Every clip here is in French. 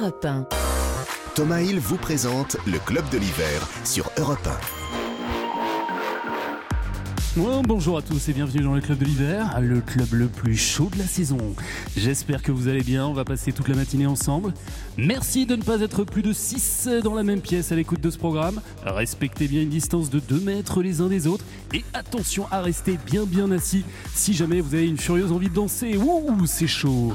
Europe 1. Thomas Hill vous présente le Club de l'hiver sur Europe 1. Ouais, bonjour à tous et bienvenue dans le club de l'hiver, le club le plus chaud de la saison. J'espère que vous allez bien, on va passer toute la matinée ensemble. Merci de ne pas être plus de 6 dans la même pièce à l'écoute de ce programme. Respectez bien une distance de 2 mètres les uns des autres et attention à rester bien bien assis si jamais vous avez une furieuse envie de danser. Ouh, c'est chaud.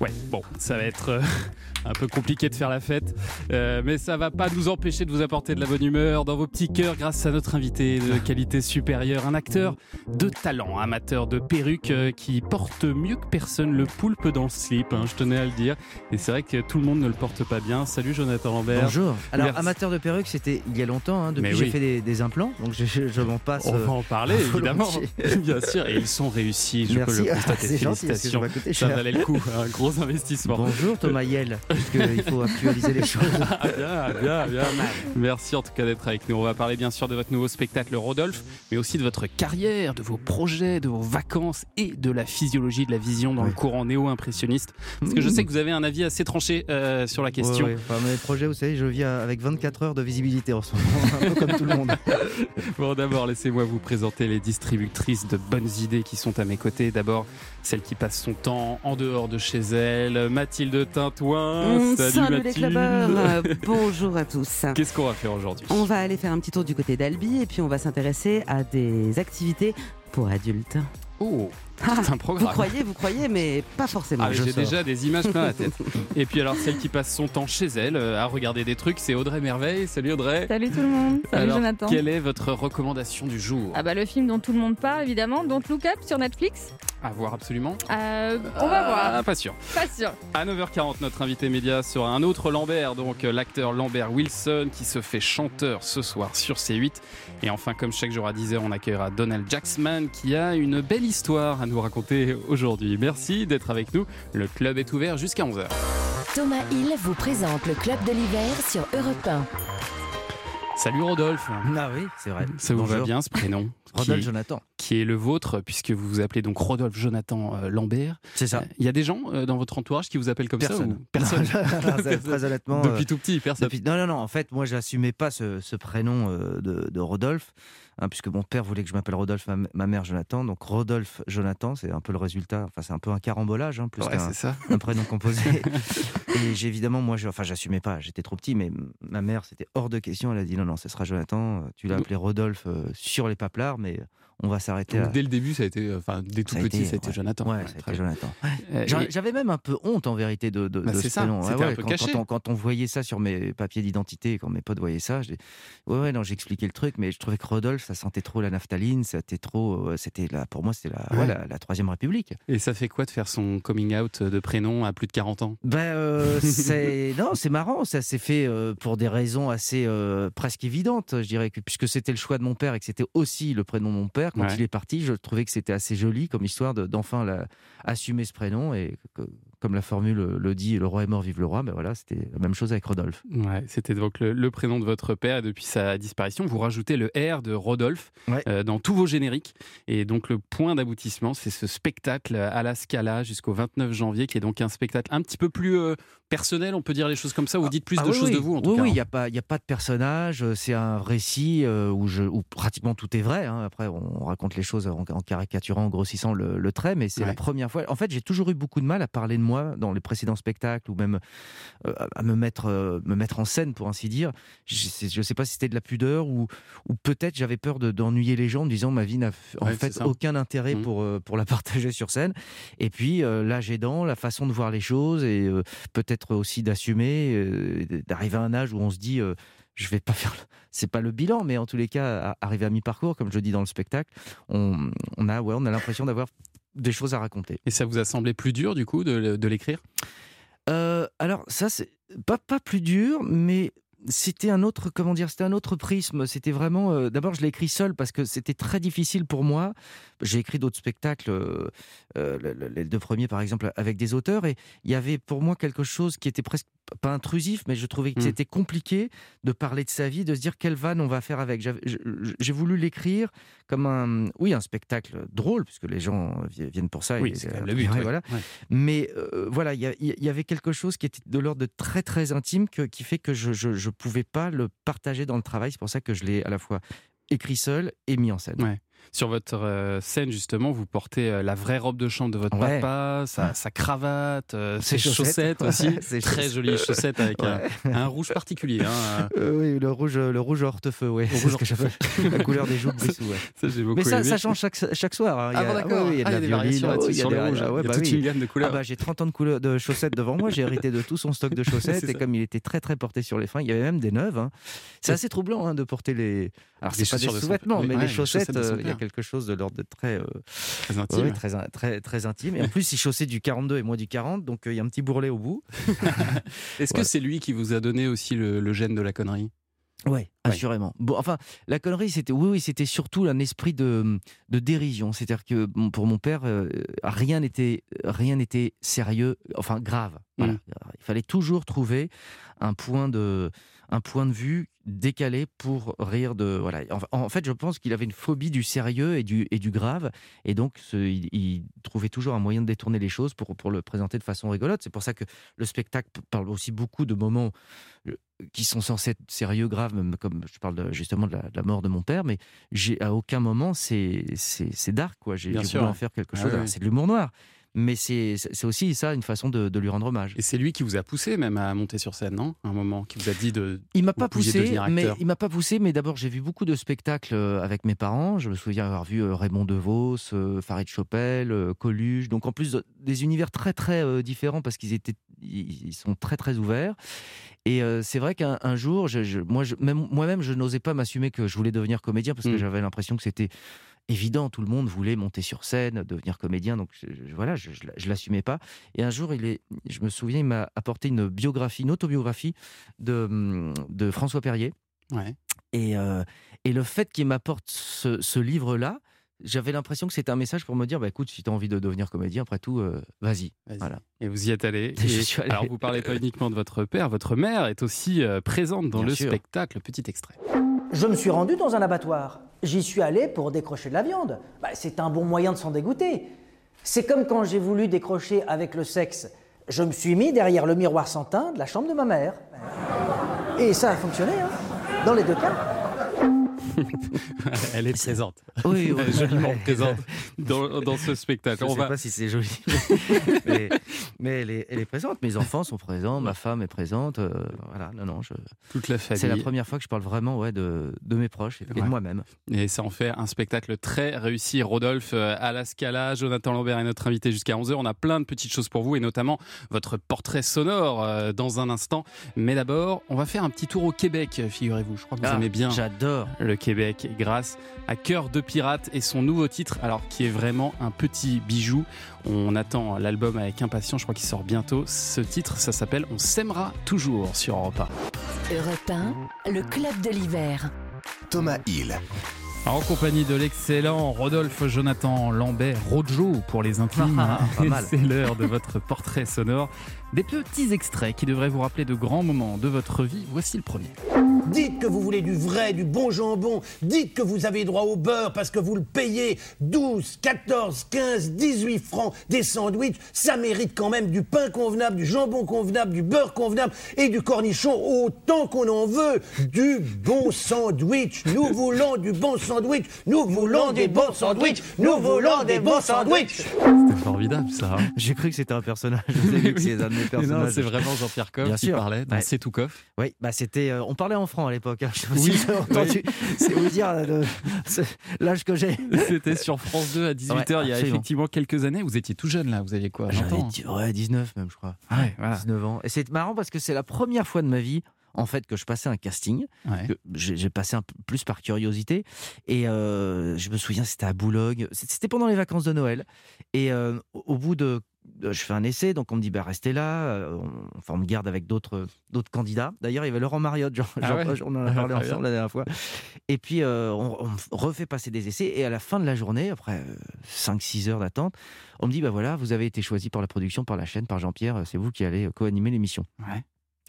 Ouais, bon, ça va être euh, un peu compliqué de faire la fête, euh, mais ça va pas nous empêcher de vous apporter de la bonne humeur dans vos petits cœurs grâce à notre invité de qualité supérieure, un acteur de talent, amateur de perruques euh, qui porte mieux que personne le poulpe dans le slip, hein, je tenais à le dire. Et c'est vrai que tout le monde ne le porte pas bien. Salut Jonathan Lambert. Bonjour. Alors, Merci. amateur de perruques, c'était il y a longtemps. hein, depuis, j'ai oui. fait des, des implants, donc je, je- je m'en passe. On va en parler évidemment, bien sûr, et ils sont réussis, je Merci. peux le Ah, constater. gentil, que Félicitations, coûté ça valait le coup, un gros investissement. Bonjour Thomas Yel, parce qu'il faut actualiser les choses. Ah, bien, bien, bien. Merci en tout cas d'être avec nous. On va parler bien sûr de votre nouveau spectacle Rodolphe, mais aussi de votre carrière, de vos projets, de vos vacances et de la physiologie de la vision dans le Oui. courant néo-impressionniste. Parce que je sais que vous avez un avis assez tranché euh, sur la question. Ouais. Enfin, mes projets, vous savez, je vis avec 24 heures de visibilité en ce moment, un peu comme tout le monde. Bon, d'abord, laissez-moi vous présenter les distributrices de bonnes idées qui sont à mes côtés. D'abord, celle qui passe son temps en dehors de chez elle, Mathilde Tintouin. Mmh, Salut, salut les Mathilde. Euh, bonjour à tous. Qu'est-ce qu'on va faire aujourd'hui On va aller faire un petit tour du côté d'Albi et puis on va s'intéresser à des activités pour adultes. Oh, c'est un vous programme. croyez, vous croyez, mais pas forcément. Ah, j'ai déjà des images plein la tête. Et puis alors celle qui passe son temps chez elle euh, à regarder des trucs, c'est Audrey Merveille. Salut Audrey. Salut tout le monde, salut Alors, Jonathan. Quelle est votre recommandation du jour? Ah bah le film dont tout le monde parle évidemment, Don't Look Up sur Netflix. À voir absolument. Euh, on va Ah, voir, Pas sûr. pas sûr. À 9h40, notre invité média sera un autre Lambert, donc euh, l'acteur Lambert Wilson qui se fait chanteur ce soir sur C8. Et enfin, comme chaque jour à 10h, on accueillera Donald Jacksman qui a une belle histoire à nous raconter aujourd'hui. Merci d'être avec nous. Le club est ouvert jusqu'à 11h. Thomas Hill vous présente le club de l'hiver sur Europe 1. Salut Rodolphe. Ah oui, c'est vrai. Ça vous va bien ce prénom? Rodolphe Jonathan. qui est le vôtre, puisque vous vous appelez donc Rodolphe Jonathan euh, Lambert. C'est ça. Euh, Il y a des gens euh, dans votre entourage qui vous appellent comme Personne. ça ou- Personne. C'est Très honnêtement. euh, Depuis tout petit, personne. Depuis- Non, non, non. En fait, moi, j'assumais pas ce, ce prénom euh, de, de Rodolphe, hein, puisque mon père voulait que je m'appelle Rodolphe, ma, ma mère Jonathan. Donc Rodolphe Jonathan, c'est un peu le résultat. Enfin, c'est un peu un carambolage, hein, plus Ouais, qu'un c'est ça. un prénom composé. et j'ai évidemment, moi, je, enfin, j'assumais pas. J'étais trop petit, mais ma mère, c'était hors de question. Elle a dit non, non, ce sera Jonathan. Tu l'as appelé Rodolphe euh, sur les paplards, mais on va s'arrêter. Donc, à... dès le début, ça a été, enfin, dès tout Ça petit, été, ça a été ouais. Jonathan. Ouais, Ouais, ça a très été bien. Jonathan. Euh, J'avais même un peu honte en vérité de, de, Bah, de c'est ce ça, prénom. c'était un peu quand, caché. Quand on, quand on voyait ça sur mes papiers d'identité, quand mes potes voyaient ça, dis, ouais, ouais, non, j'expliquais le truc, mais je trouvais que Rodolphe, ça sentait trop la naphtaline, c'était trop, euh, c'était là, pour moi, c'était la, la, la troisième République. Et ça fait quoi de faire son coming out de prénom à plus de 40 ans? Ben, euh, c'est non, c'est marrant. Ça s'est fait euh, pour des raisons assez euh, presque évidentes, je dirais, que, puisque c'était le choix de mon père et que c'était aussi le prénom de mon père. Quand Ouais. il est parti, je trouvais que c'était assez joli comme histoire de- d'enfin assumer ce prénom et que- comme la formule le dit, le roi est mort, vive le roi. Ben voilà, c'était la même chose avec Rodolphe. Ouais, c'était donc le, le prénom de votre père et depuis sa disparition, vous rajoutez le R de Rodolphe Ouais. euh, dans tous vos génériques. Et donc le point d'aboutissement, c'est ce spectacle à la Scala jusqu'au 29 janvier, qui est donc un spectacle un petit peu plus euh, personnel, on peut dire les choses comme ça, ou vous dites plus Ah de oui, choses oui. de vous en tout oui, cas. Oui, il hein. n'y a, pas- il y a pas de personnage, euh, c'est un récit euh, où, je, où pratiquement tout est vrai. hein. Après, on raconte les choses en, en caricaturant, en grossissant le, le trait, mais c'est Ouais. la première fois. En fait, j'ai toujours eu beaucoup de mal à parler de moi dans les précédents spectacles ou même euh, à me mettre, euh, me mettre en scène, pour ainsi dire. Je ne sais pas si c'était de la pudeur ou, ou peut-être j'avais peur de- d'ennuyer les gens en disant ma vie n'a en Ouais, fait aucun intérêt Mhm. pour, euh, pour la partager sur scène. Et puis, l'âge aidant, la façon de voir les choses et euh, peut-être aussi d'assumer, euh, d'arriver à un âge où on se dit, euh, je vais pas faire, le- c'est pas le bilan, mais en tous les cas, à- arriver à mi-parcours, comme je le dis dans le spectacle, on, on a, ouais, on a l'impression d'avoir des choses à raconter. Et ça vous a semblé plus dur du coup de, de l'écrire? Euh, alors ça, c'est pas, pas plus dur, mais c'était un autre, comment dire, c'était un autre prisme. C'était vraiment. euh, D'abord, je l'ai écrit seul parce que c'était très difficile pour moi. J'ai écrit d'autres spectacles, euh, euh, le- le- les deux premiers par exemple, avec des auteurs, et il y avait pour moi quelque chose qui était presque pas intrusif, mais je trouvais que Mm. c'était compliqué de parler de sa vie, de se dire quelle vanne on va faire avec. Je- je- J'ai voulu l'écrire comme un, oui, un spectacle drôle, puisque les gens vi- viennent pour ça. Oui, c'est euh, le but. ouais, voilà. Ouais. Mais euh, voilà, il y, avait quelque chose qui était de l'ordre de très très intime que- qui fait que je ne pouvais pas le partager dans le travail. C'est pour ça que je l'ai à la fois écrit seul et mis en scène. Ouais. Sur votre euh, scène, justement, vous portez euh, la vraie robe de chambre de votre Ouais. papa, sa, sa cravate, euh, ses Ses chaussettes, chaussettes. aussi. Ses Très chaussettes. jolies chaussettes avec un- Ouais. un, rouge particulier. hein. Euh, oui, le rouge, le rouge oui. j'appelle la couleur des joues de Brissou. ouais. Ça, j'ai beaucoup Mais ça, ça change chaque, chaque soir. hein. Il y Ah a- bon, d'accord. il y a de Ah, la des violine, variations oh, là-dessus, il y a sur des- rouge. ah ouais, il y a bah toute oui. une gamme de Ah couleurs. bah, j'ai 30 ans de, chaussettes devant moi, j'ai hérité de tout son stock de chaussettes et comme il était très très porté sur les fins, il y avait même des neuves. hein. C'est assez troublant de porter les. Alors c'est pas des sous-vêtements, mais les chaussettes, il y a quelque chose de l'ordre de très, euh, Très ouais, intime. très, in- très, très intime. Et en plus, il chaussait du 42 et moi du 40, donc euh, il y a un petit bourrelet au bout. Est-ce que c'est lui qui vous a donné aussi le, le gène de la connerie? Oui, assurément. Bon, enfin, la connerie, c'était oui, oui, c'était surtout un esprit de, de dérision. C'est-à-dire que pour mon père, euh, rien n'était rien n'était sérieux, enfin grave. Voilà. Mm. Il fallait toujours trouver un point de un point de vue décalé pour rire de voilà. En, en fait, je pense qu'il avait une phobie du sérieux et du et du grave, et donc ce- il, il trouvait toujours un moyen de détourner les choses pour pour le présenter de façon rigolote. C'est pour ça que le spectacle parle aussi beaucoup de moments euh, qui sont censés être sérieux, graves, même comme je parle de- justement de la, de la mort de mon père, mais j'ai à aucun moment c'est c'est c'est dark quoi. J'ai voulu en ouais. faire quelque Ah chose. oui. C'est de l'humour noir, mais c'est aussi ça une façon de, de lui rendre hommage. Et c'est lui qui vous a poussé même à monter sur scène, non? À un moment, qui vous a dit de. Il m'a pas poussé, mais il m'a pas poussé, mais d'abord j'ai vu beaucoup de spectacles euh, avec mes parents. Je me souviens avoir vu euh, Raymond DeVos, euh, Farid Chopel, Coluche. Donc en plus des univers très très différents parce qu'ils étaient, ils sont très très ouverts. Et c'est vrai qu'un un jour, je, je- moi je- même moi-même je n'osais pas m'assumer que je voulais devenir comédien parce que Mm. j'avais l'impression que c'était évident. Tout le monde voulait monter sur scène, devenir comédien. Donc je- je- voilà, je, je, je l'assumais pas. Et un jour, il est, je me souviens, il m'a apporté une biographie, une autobiographie de, de François Perrier. Ouais. Et, euh, et le fait qu'il m'apporte ce, ce livre-là, j'avais l'impression que c'était un message pour me dire bah, écoute, si tu as envie de devenir comédien, après tout, euh, vas-y. Voilà. Et vous y êtes allé. Je Et- suis allé. Alors, vous parlez pas uniquement de votre père, votre mère est aussi euh, présente dans Bien le sûr. spectacle. Petit extrait. Je me suis rendu dans un abattoir. J'y suis allé pour décrocher de la viande. Bah, c'est un bon moyen de s'en dégoûter. C'est comme quand j'ai voulu décrocher avec le sexe. Je me suis mis derrière le miroir sans de la chambre de ma mère. Et ça a fonctionné, hein, dans les deux cas. Elle est présente. Oui, oui, Joliment présente dans, dans ce spectacle. Je ne sais va- pas si c'est joli, mais, mais elle, est, elle est présente. Mes enfants sont présents, ma femme est présente. euh, voilà, non, non, je- Toute la famille. c'est la première fois que je parle vraiment ouais, de, de mes proches et Ouais. de moi-même. Et ça en fait un spectacle très réussi. Rodolphe euh, à la Scala, Jonathan Lambert est notre invité jusqu'à 11h. On a plein de petites choses pour vous et notamment votre portrait sonore euh, dans un instant. Mais d'abord, on va faire un petit tour au Québec, figurez-vous. Je crois que vous Ah, aimez bien J'adore. le Québec grâce à Cœur de Pirate et son nouveau titre, alors qui est vraiment un petit bijou. On attend l'album avec impatience, je crois qu'il sort bientôt. Ce titre, ça s'appelle On s'aimera toujours sur Europe 1. Europe 1, le club de l'hiver. Thomas Hill. En compagnie de l'excellent Rodolphe Jonathan Lambert, Rojo pour les intimes. Ah. C'est l'heure de votre portrait sonore. Des petits extraits qui devraient vous rappeler de grands moments de votre vie. Voici le premier. Dites que vous voulez du vrai, du bon jambon. Dites que vous avez droit au beurre parce que vous le payez 12, 14, 15, 18 francs des sandwichs. Ça mérite quand même du pain convenable, du jambon convenable, du beurre convenable et du cornichon autant qu'on en veut. Du bon sandwich. Nous voulons du bon sandwich. Nous voulons des bons sandwichs. Nous voulons des bons sandwichs. C'était formidable ça. hein. J'ai cru que c'était un personnage. Vous avez vu que c'est un de mes C'est vraiment Jean-Pierre Coff Bien qui sûr. parlait dans Ouais. C'est tout Coff. Oui, bah c'était. euh, on parlait en franc à l'époque. hein. Oui, entendu. C'est vous dire euh, l'âge que j'ai. C'était sur France 2 à 18h Ouais, il y a absolument. effectivement quelques années. Vous étiez tout jeune là, vous aviez quoi 20 J'avais ans dix- ouais, 19 même, je crois. Ah ouais, voilà. 19 ans. Et c'est marrant parce que c'est la première fois de ma vie, en fait que je passais un casting. Ouais. que J'ai passé un peu plus par curiosité. Et euh, je me souviens, c'était à Boulogne. C'était pendant les vacances de Noël. Et euh, au bout de. Je fais un essai, donc on me dit bah, restez là. euh, on- Enfin, on me garde avec d'autres candidats. D'ailleurs, il y avait Laurent Mariotte, genre, Ah genre, ouais on en a parlé ensemble la dernière fois. Et puis, euh, on, refait passer des essais. Et à la fin de la journée, après 5-6 heures d'attente, on me dit bah voilà, vous avez été choisi par la production, par la chaîne, par Jean-Pierre. C'est vous qui allez co-animer l'émission. Ouais.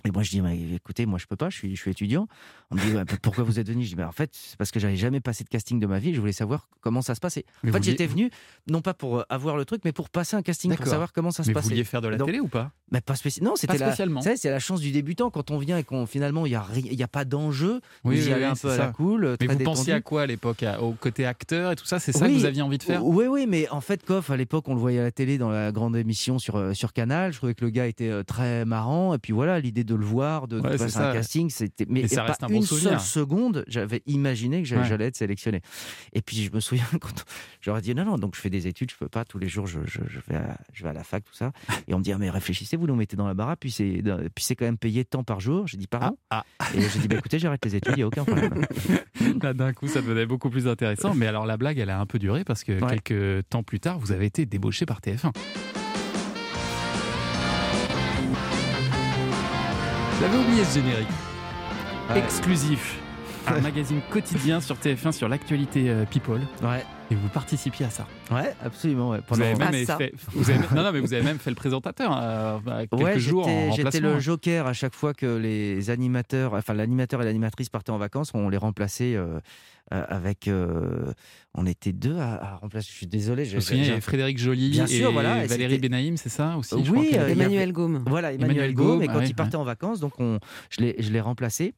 Et moi, je dis, mais écoutez, moi, je peux pas, je suis, je suis étudiant. On me dit, pourquoi vous êtes venu? Je dis, mais en fait, c'est parce que j'avais jamais passé de casting de ma vie. Je voulais savoir comment ça se passait. Mais en fait, j'étais venu, non pas pour euh, avoir le truc, mais pour passer un casting, pour savoir comment ça se Mais vous vouliez faire de la Donc- télé ou pas? Mais pas spécialement. Non, c'était la, c'est la chance du débutant quand on vient et qu'on finalement, il n'y a, ri- y a pas d'enjeu. Oui, vous y oui, allez oui, un c'est peu à la ça. cool. Mais très vous pensiez à quoi à l'époque Au côté acteur et tout ça? C'est ça que vous aviez envie de faire? Oui, oui, mais en fait, Koff, à l'époque, on le voyait à la télé dans la grande émission sur, euh, sur Canal. Je trouvais que le gars était euh, très marrant. Et puis voilà, l'idée de le voir, de, de Ouais, c'est passer un casting, c'était. Mais, ça pas reste un bon une souvenir. seule seconde, j'avais imaginé que j'allais Ouais. être sélectionné. Et puis je me souviens quand j'aurais dit non, non, donc je fais des études, je peux pas. Tous les jours, je, je, je vais, à, je vais à la fac, tout ça. Et on me dit ah, mais réfléchissez, vous nous mettez dans la baraque, puis c'est puis c'est quand même payé tant par jour. J'ai dit pardon. Ah, Et j'ai dit bah écoutez, j'arrête les études, il y a aucun problème. Là, d'un coup, ça devenait beaucoup plus intéressant. Mais alors, la blague, elle a un peu duré parce que Ouais. quelques temps plus tard, vous avez été débauché par TF1. J'avais oublié ce générique. Exclusif. Un magazine quotidien sur TF1 sur l'actualité euh, People. Ouais, Et vous participiez à ça. ouais, absolument. Ouais. Vous Pendant- avez même Ah, ça. fait, vous avez- non, non, mais vous avez même fait le présentateur euh, bah, quelques Ouais, jours en j'étais- le joker à chaque fois que les animateurs, enfin l'animateur et l'animatrice partaient en vacances, on les remplaçait euh, euh, avec. euh, on était deux à, à remplacer. Je suis désolé. Je me souviens, il y j'ai- avait Frédéric Joly Bien et sûr, voilà, et Valérie Benaïm, c'est ça aussi je Oui, crois qu'il y euh, Emmanuel Gaume. Voilà, Emmanuel, Emmanuel Gaume. Et quand ouais, il partait en vacances, donc on, je l'ai je l'ai remplacé.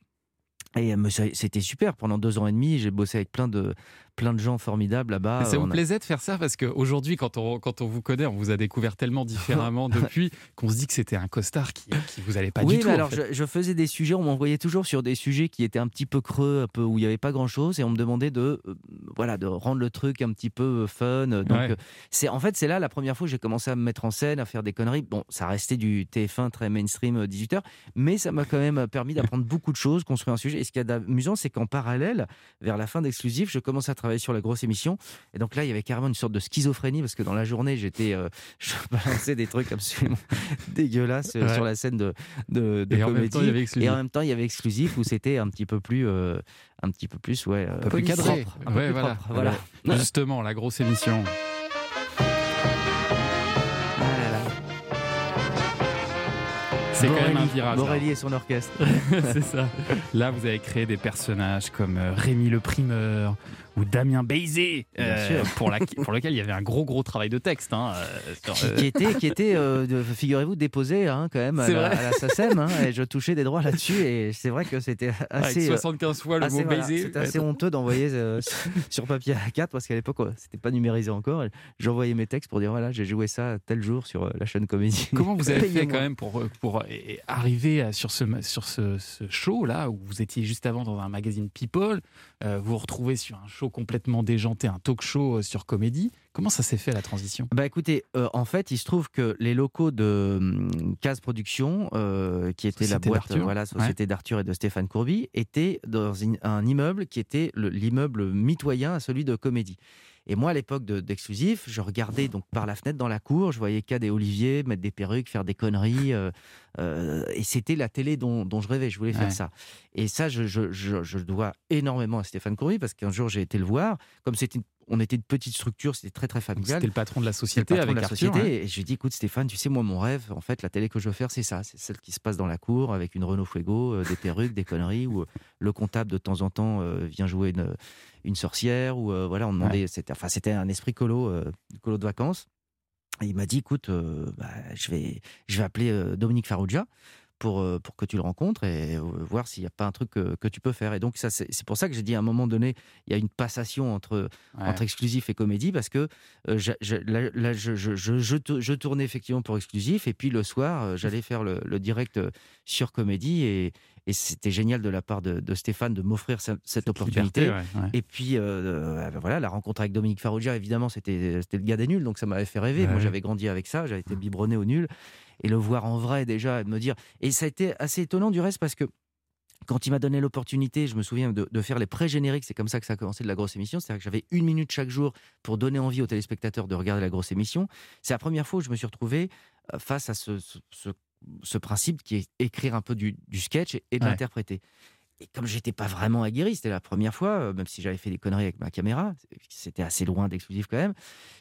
Et euh, c'était super. Pendant deux ans et demi, j'ai bossé avec plein de, plein de gens formidables là-bas. Ça vous a- plaisait de faire ça parce qu'aujourd'hui, quand on, quand on vous connaît, on vous a découvert tellement différemment depuis qu'on se dit que c'était un costard qui, qui vous allait pas oui, du tout. mais en alors fait. je, je faisais des sujets, on m'envoyait toujours sur des sujets qui étaient un petit peu creux, un peu où il n'y avait pas grand-chose, et on me demandait de, euh, voilà, de rendre le truc un petit peu euh, fun. Donc, Ouais. euh, c'est en fait c'est là la première fois que j'ai commencé à me mettre en scène, à faire des conneries. Bon, ça restait du TF1 très mainstream, euh, 18h, mais ça m'a quand même permis d'apprendre beaucoup de choses, construire un sujet. Et ce qui est d'amusant, c'est qu'en parallèle, vers la fin d'Exclusif, je commençais à travailler sur la grosse émission, et donc là, il y avait carrément une sorte de schizophrénie parce que dans la journée, j'étais, euh, je balançais des trucs absolument dégueulasses euh, Ouais. sur la scène de, de, de Et en même comédie. temps, il y avait Et en même temps, il y avait exclusif où c'était un petit peu plus, euh, un petit peu plus, ouais, Un peu plus cadré. Ouais, voilà. propre, voilà. Justement, la grosse émission. Ah. C'est quand même un virage. là. Borelli et son orchestre. c'est ça. Là, vous avez créé des personnages comme Rémi le Primeur ou Damien Bien sûr. pour, la- pour lequel il y avait un gros gros travail de texte. hein, euh, sur, qui, euh, qui était, qui était euh, figurez-vous, déposé hein, quand même à la, à la SACEM, hein, et je touchais des droits là-dessus, et c'est vrai que c'était assez. euh, 75 fois le assez, mot voilà. C'était assez honteux d'envoyer euh, sur papier A4 parce qu'à l'époque, c'était pas numérisé encore. J'envoyais mes textes pour dire voilà, j'ai joué ça tel jour sur euh, la chaîne comédie. Comment vous avez fait quand même pour, pour euh, arriver à- sur ce, sur ce, ce show là où vous étiez juste avant dans un magazine People, euh, vous vous retrouvez sur un show complètement déjanté, un talk show euh, sur comédie. Comment ça s'est fait la transition? Bah écoutez, euh, en fait, il se trouve que les locaux de hum, Case Production, euh, qui était la Société boîte, d'Arthur. voilà, société d'Arthur et de Stéphane Courby, étaient dans une- un immeuble qui était le- l'immeuble mitoyen à celui de Comédie. Et moi, à l'époque de- d'Exclusif, je regardais donc par la fenêtre dans la cour, je voyais Cad et Olivier mettre des perruques, faire des conneries, euh, euh, et c'était la télé dont, dont je rêvais. Je voulais faire Ouais. ça. Et ça, je, je, je, je dois énormément à Stéphane Courby parce qu'un jour j'ai été le voir, comme c'était, on était une petite structure, c'était très très familial. C'était le patron de la le société patron avec de la Arthur. société. hein. Et je lui ai dit, écoute Stéphane, tu sais, moi, mon rêve, en fait, la télé que je veux faire, c'est ça. C'est celle qui se passe dans la cour avec une Renault Fuego, euh, des perruques, des conneries, où le comptable, de temps en temps, euh, vient jouer une, une sorcière, ou euh, voilà, on demandait, c'était, enfin, c'était un esprit colo, euh, colo de vacances. Et il m'a dit, écoute, euh, bah, je, vais, je vais appeler Dominique Farrugia. Pour, pour que tu le rencontres et voir s'il n'y a pas un truc que, que tu peux faire. Et donc, ça, c'est c'est pour ça que j'ai dit à un moment donné, il y a une passation entre, Ouais. entre exclusif et comédie parce que euh, là, là, je, je, je, je tou- je tournais effectivement pour exclusif et puis le soir j'allais faire le, le direct sur comédie et, et c'était génial de la part de, de Stéphane de m'offrir ce- cette, opportunité. Liberté, ouais, ouais. Et puis euh, euh, voilà, la rencontre avec Dominique Farrugia, évidemment, c'était le gars des nuls, donc ça m'avait fait rêver. Moi, j'avais grandi avec ça, j'avais été biberonné au nul. Et le voir en vrai déjà, et de me dire. Et ça a été assez étonnant du reste parce que quand il m'a donné l'opportunité, je me souviens de, de faire les pré-génériques, c'est comme ça que ça a commencé de la grosse émission, c'est-à-dire que j'avais une minute chaque jour pour donner envie aux téléspectateurs de regarder la grosse émission. C'est la première fois où je me suis retrouvé euh, face à ce, ce- ce- ce principe qui est écrire un peu du, du sketch et, de Ouais. l'interpréter. Et comme j'étais pas vraiment aguerri, c'était la première fois, euh, même si j'avais fait des conneries avec ma caméra, c'était assez loin d'exclusif quand même,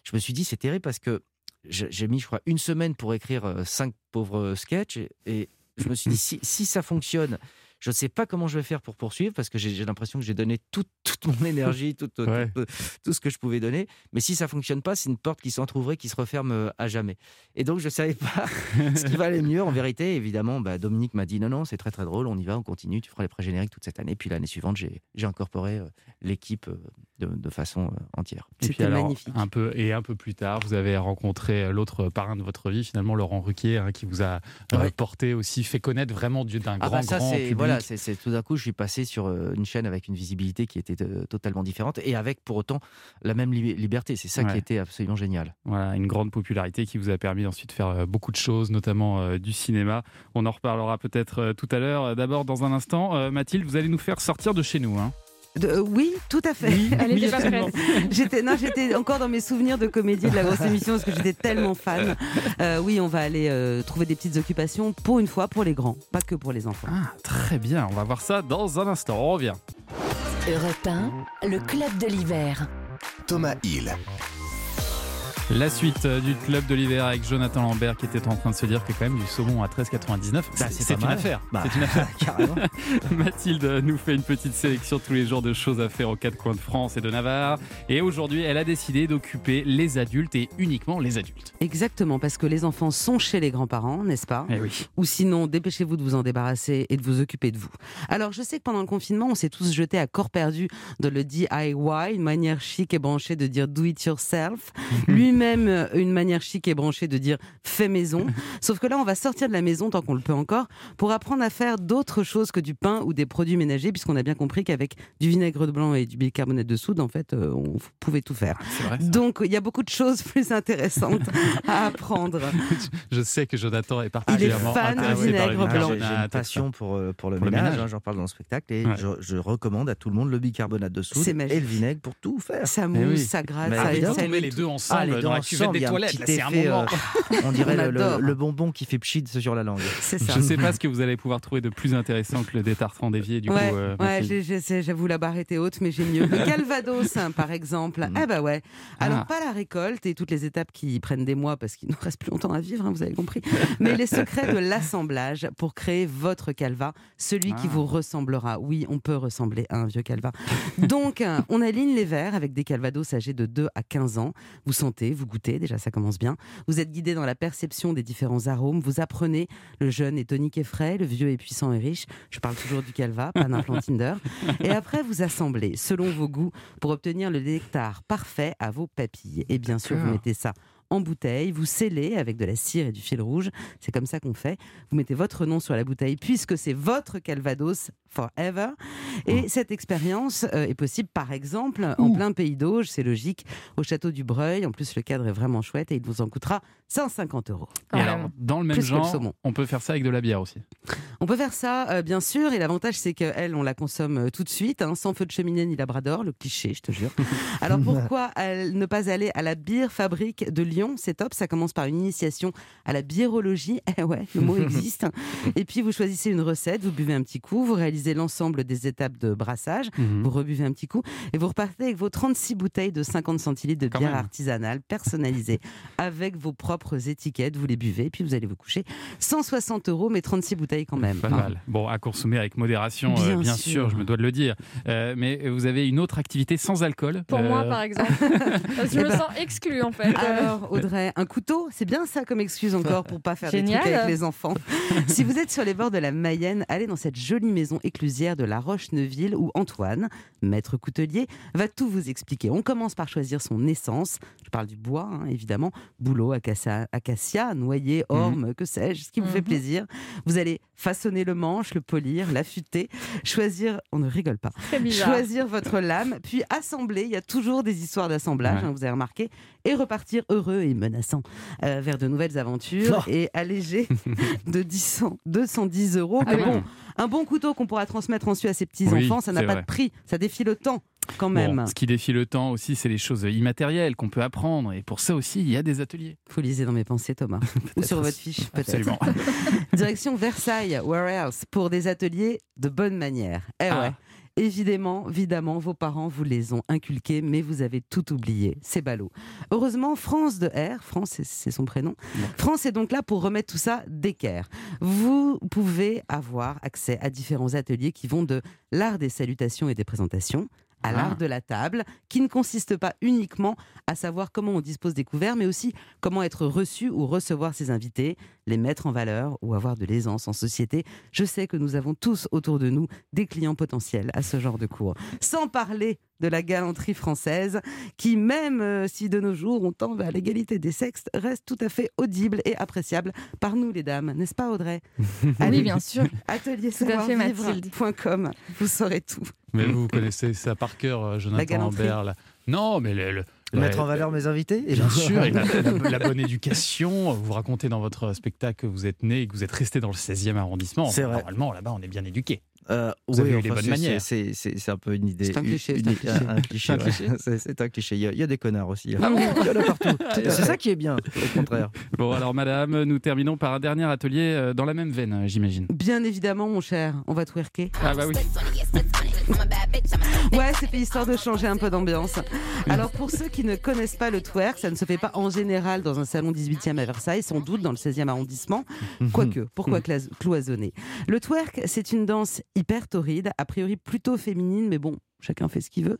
je me suis dit c'est terrible parce que j'ai mis, je crois, une semaine pour écrire euh, cinq pauvres sketchs et, et je me suis dit si, si ça fonctionne, je ne sais pas comment je vais faire pour poursuivre parce que j'ai l'impression que j'ai donné toute, toute mon énergie, tout, tout- Ouais. tout- tout ce que je pouvais donner. Mais si ça fonctionne pas, c'est une porte qui s'entrouvrait, qui se referme euh, à jamais. Et donc, je savais pas ce qui valait mieux. En vérité, évidemment, bah, Dominique m'a dit non, non, c'est très très drôle, on y va, on continue, tu feras les pré-génériques toute cette année. Puis l'année suivante, j'ai j'ai incorporé euh, l'équipe euh, de, de façon entière. C'était magnifique. un peu et un peu plus tard, vous avez rencontré l'autre parrain de votre vie, finalement Laurent Ruquier, hein, qui vous a Ouais. porté aussi, fait connaître vraiment du- d'un Ah grand bah ça, grand public. voilà, c'est c'est- tout d'un coup, je suis passé sur euh, une chaîne avec une visibilité qui était euh, totalement différente et avec pour autant la même li- liberté. C'est ça Ouais. qui était absolument génial. Voilà, une grande popularité qui vous a permis ensuite de faire euh, beaucoup de choses, notamment euh, du cinéma. On en reparlera peut-être euh, tout à l'heure. D'abord, dans un instant, euh, Mathilde, vous allez nous faire sortir de chez nous. hein. De- euh, oui, tout à fait. Elle Oui, était pas absolument. prête. J'étais non, j'étais encore dans mes souvenirs de comédie de la grosse émission parce que j'étais tellement fan. Euh, oui, on va aller euh, trouver des petites occupations pour une fois pour les grands, pas que pour les enfants. Ah, très bien, on va voir ça dans un instant. On revient. Europe 1, le club de l'hiver. Thomas Hill. La suite euh, du club de l'hiver avec Jonathan Lambert qui était en train de se dire que quand même du saumon à 13,99, Bah, c'est c'est c'est pas une affaire. Bah, C'est une affaire. Carrément. Mathilde nous fait une petite sélection tous les jours de choses à faire aux quatre coins de France et de Navarre. Et aujourd'hui, elle a décidé d'occuper les adultes et uniquement les adultes. Exactement, parce que les enfants sont chez les grands-parents, n'est-ce pas? Eh oui. Ou sinon, dépêchez-vous de vous en débarrasser et de vous occuper de vous. Alors, je sais que pendant le confinement, on s'est tous jetés à corps perdu dans le DIY, une manière chic et branchée de dire do it yourself. Lui-même, euh, une manière chic et branchée de dire fais maison. Sauf que là, on va sortir de la maison tant qu'on le peut encore pour apprendre à faire d'autres choses que du pain ou des produits ménagers, puisqu'on a bien compris qu'avec du vinaigre de blanc et du bicarbonate de soude, en fait, euh, on pouvait tout faire. C'est vrai. ça. Donc, il y a beaucoup de choses plus intéressantes à apprendre. Je sais que Jonathan est particulièrement fan du intéressé le vinaigre blanc. J'ai une passion pour, euh, pour le Pour le ménage, ménage. hein, j'en parle dans le spectacle et Ouais. je, je recommande à tout le monde le bicarbonate de soude et le vinaigre pour tout faire. Ça Eh mousse, oui. ça gratte, ça Ah, ça met les deux ensemble Ah, les deux dans la cuvette ensemble, des toilettes. C'est un moment. euh, on dirait le, le- adore. le bonbon qui fait pchit sur la langue. C'est ça. Je ne sais pas ce que vous allez pouvoir trouver de plus intéressant que le détartrant d'évier, du ouais, coup. euh, ouais, c'est- j'avoue la barre était haute, mais j'ai mieux. Le Calvados, hein, par exemple. Mm. Eh ben ouais. Alors Ah. pas la récolte et toutes les étapes qui prennent des mois parce qu'il nous reste plus longtemps à vivre, hein, vous avez compris. Mais les secrets de l'assemblage pour créer votre calva, celui qui Ah. vous ressemblera. Oui, on peut ressembler à un vieux calva. Donc, euh, on aligne les verres avec des calvados âgés de 2 à 15 ans. Vous sentez, vous goûtez, déjà ça commence bien. Vous êtes guidé dans la perception des différents arômes. Vous apprenez le jeune est tonique et frais, le vieux est puissant et riche. Je parle toujours du calva, pas d'un plan Tinder. Et après, vous assemblez selon vos goûts pour obtenir le nectar parfait à vos papilles. Et bien sûr, vous mettez ça en bouteille, vous scellez avec de la cire et du fil rouge. C'est comme ça qu'on fait. Vous mettez votre nom sur la bouteille puisque c'est votre Calvados forever. Et cette expérience euh, est possible, par exemple, en plein pays d'Auge, c'est logique, au château du Breuil. En plus, le cadre est vraiment chouette et il vous en coûtera 150 euros. Et alors, dans le même Plus que le genre, on peut faire ça avec de la bière aussi. On peut faire ça, euh, bien sûr, et l'avantage c'est qu'elle, on la consomme euh, tout de suite, hein, sans feu de cheminée ni labrador, le cliché, je te jure. Alors pourquoi elle- ne pas aller à la bière fabrique de Lyon? C'est top, ça commence par une initiation à la biérologie. Eh ouais, le mot existe. Et puis vous choisissez une recette, vous buvez un petit coup, vous réalisez l'ensemble des étapes de brassage, Mhm. vous rebuvez un petit coup, et vous repartez avec vos 36 bouteilles de 50 centilitres de Quand bière même. artisanale personnalisée, avec vos propres étiquettes, vous les buvez, et puis vous allez vous coucher. 160 euros, mais 36 bouteilles quand même. Pas Hein. mal. Bon, à consommer avec modération, euh, Bien bien, sûr. sûr. je me dois de le dire. Euh, mais vous avez une autre activité sans alcool. Pour euh, moi, par exemple. Parce que je Eh me ben- sens exclue, en fait. Euh, Alors, Audrey, un couteau, c'est bien ça comme excuse encore pour pas faire des Génial. trucs avec les enfants. si vous êtes sur les bords de la Mayenne, allez dans cette jolie maison éclusière de La Roche-Neuville où Antoine, maître coutelier, va tout vous expliquer. On commence par choisir son essence. Je parle du bois, hein, évidemment. Bouleau, acacia, acacia, noyer, orme, que sais-je, ce qui vous fait Mhm. plaisir. Vous allez façonner le manche, le polir, l'affûter, choisir, on ne rigole pas, choisir votre lame, puis assembler. Il y a toujours des histoires d'assemblage, Ouais. hein, vous avez remarqué, et repartir heureux et menaçant euh, vers de nouvelles aventures Oh. et allégé de 10 210 euros. Ah Mais oui. bon, un bon couteau qu'on pourra transmettre ensuite à ses petits-enfants, Oui, ça n'a pas vrai. de prix, ça défie le temps quand Bon, même. ce qui défie le temps aussi, c'est les choses immatérielles qu'on peut apprendre. Et pour ça aussi, il y a des ateliers. Faut liser dans mes pensées, Thomas. Ou sur votre fiche, peut-être. Absolument. Direction Versailles, where else, pour des ateliers de bonne manière. Eh Ah. ouais. Évidemment, évidemment, vos parents vous les ont inculqués, mais vous avez tout oublié. C'est ballot. Heureusement, France de R, France c'est- c'est son prénom, France est donc là pour remettre tout ça d'équerre. Vous pouvez avoir accès à différents ateliers qui vont de l'art des salutations et des présentations à Ah. l'art de la table, qui ne consiste pas uniquement à savoir comment on dispose des couverts, mais aussi comment être reçu ou recevoir ses invités, les mettre en valeur ou avoir de l'aisance en société. Je sais que nous avons tous autour de nous des clients potentiels à ce genre de cours. Sans parler de la galanterie française, qui même euh, si de nos jours on tend vers l'égalité des sexes, reste tout à fait audible et appréciable par nous les dames, n'est-ce pas Audrey Oui, bien sûr. Atelier Mathilde. vous saurez tout. Mais vous, vous connaissez ça par cœur, euh, La Jonathan galanterie. Lambert. là. Non, mais le, le- Mettre ouais, en valeur mes invités et Bien sûr, et la, la- la bonne éducation. Vous racontez dans votre spectacle que vous êtes né et que vous êtes resté dans le 16e arrondissement. C'est vrai. Normalement, là-bas, on est bien éduqué. Euh, Vous avez oui, eu les enfin, bonnes c'est- manières. Un peu une idée. C'est un cliché, c'est un cliché. un C'est un. Il y, a, il y a des connards aussi. Ah bon il y en a partout. C'est ça qui est bien, au contraire. Bon, alors, madame, nous terminons par un dernier atelier euh, dans la même veine, j'imagine. Bien évidemment, mon cher, on va twerker. Ah, bah oui. Ouais, c'était histoire de changer un peu d'ambiance. Alors, pour ceux qui ne connaissent pas le twerk, ça ne se fait pas en général dans un salon 18e à Versailles, sans doute dans le 16e arrondissement. Quoique, pourquoi clas- cloisonner? Le twerk, c'est une danse hyper torride, a priori plutôt féminine, mais bon. Chacun fait ce qu'il veut,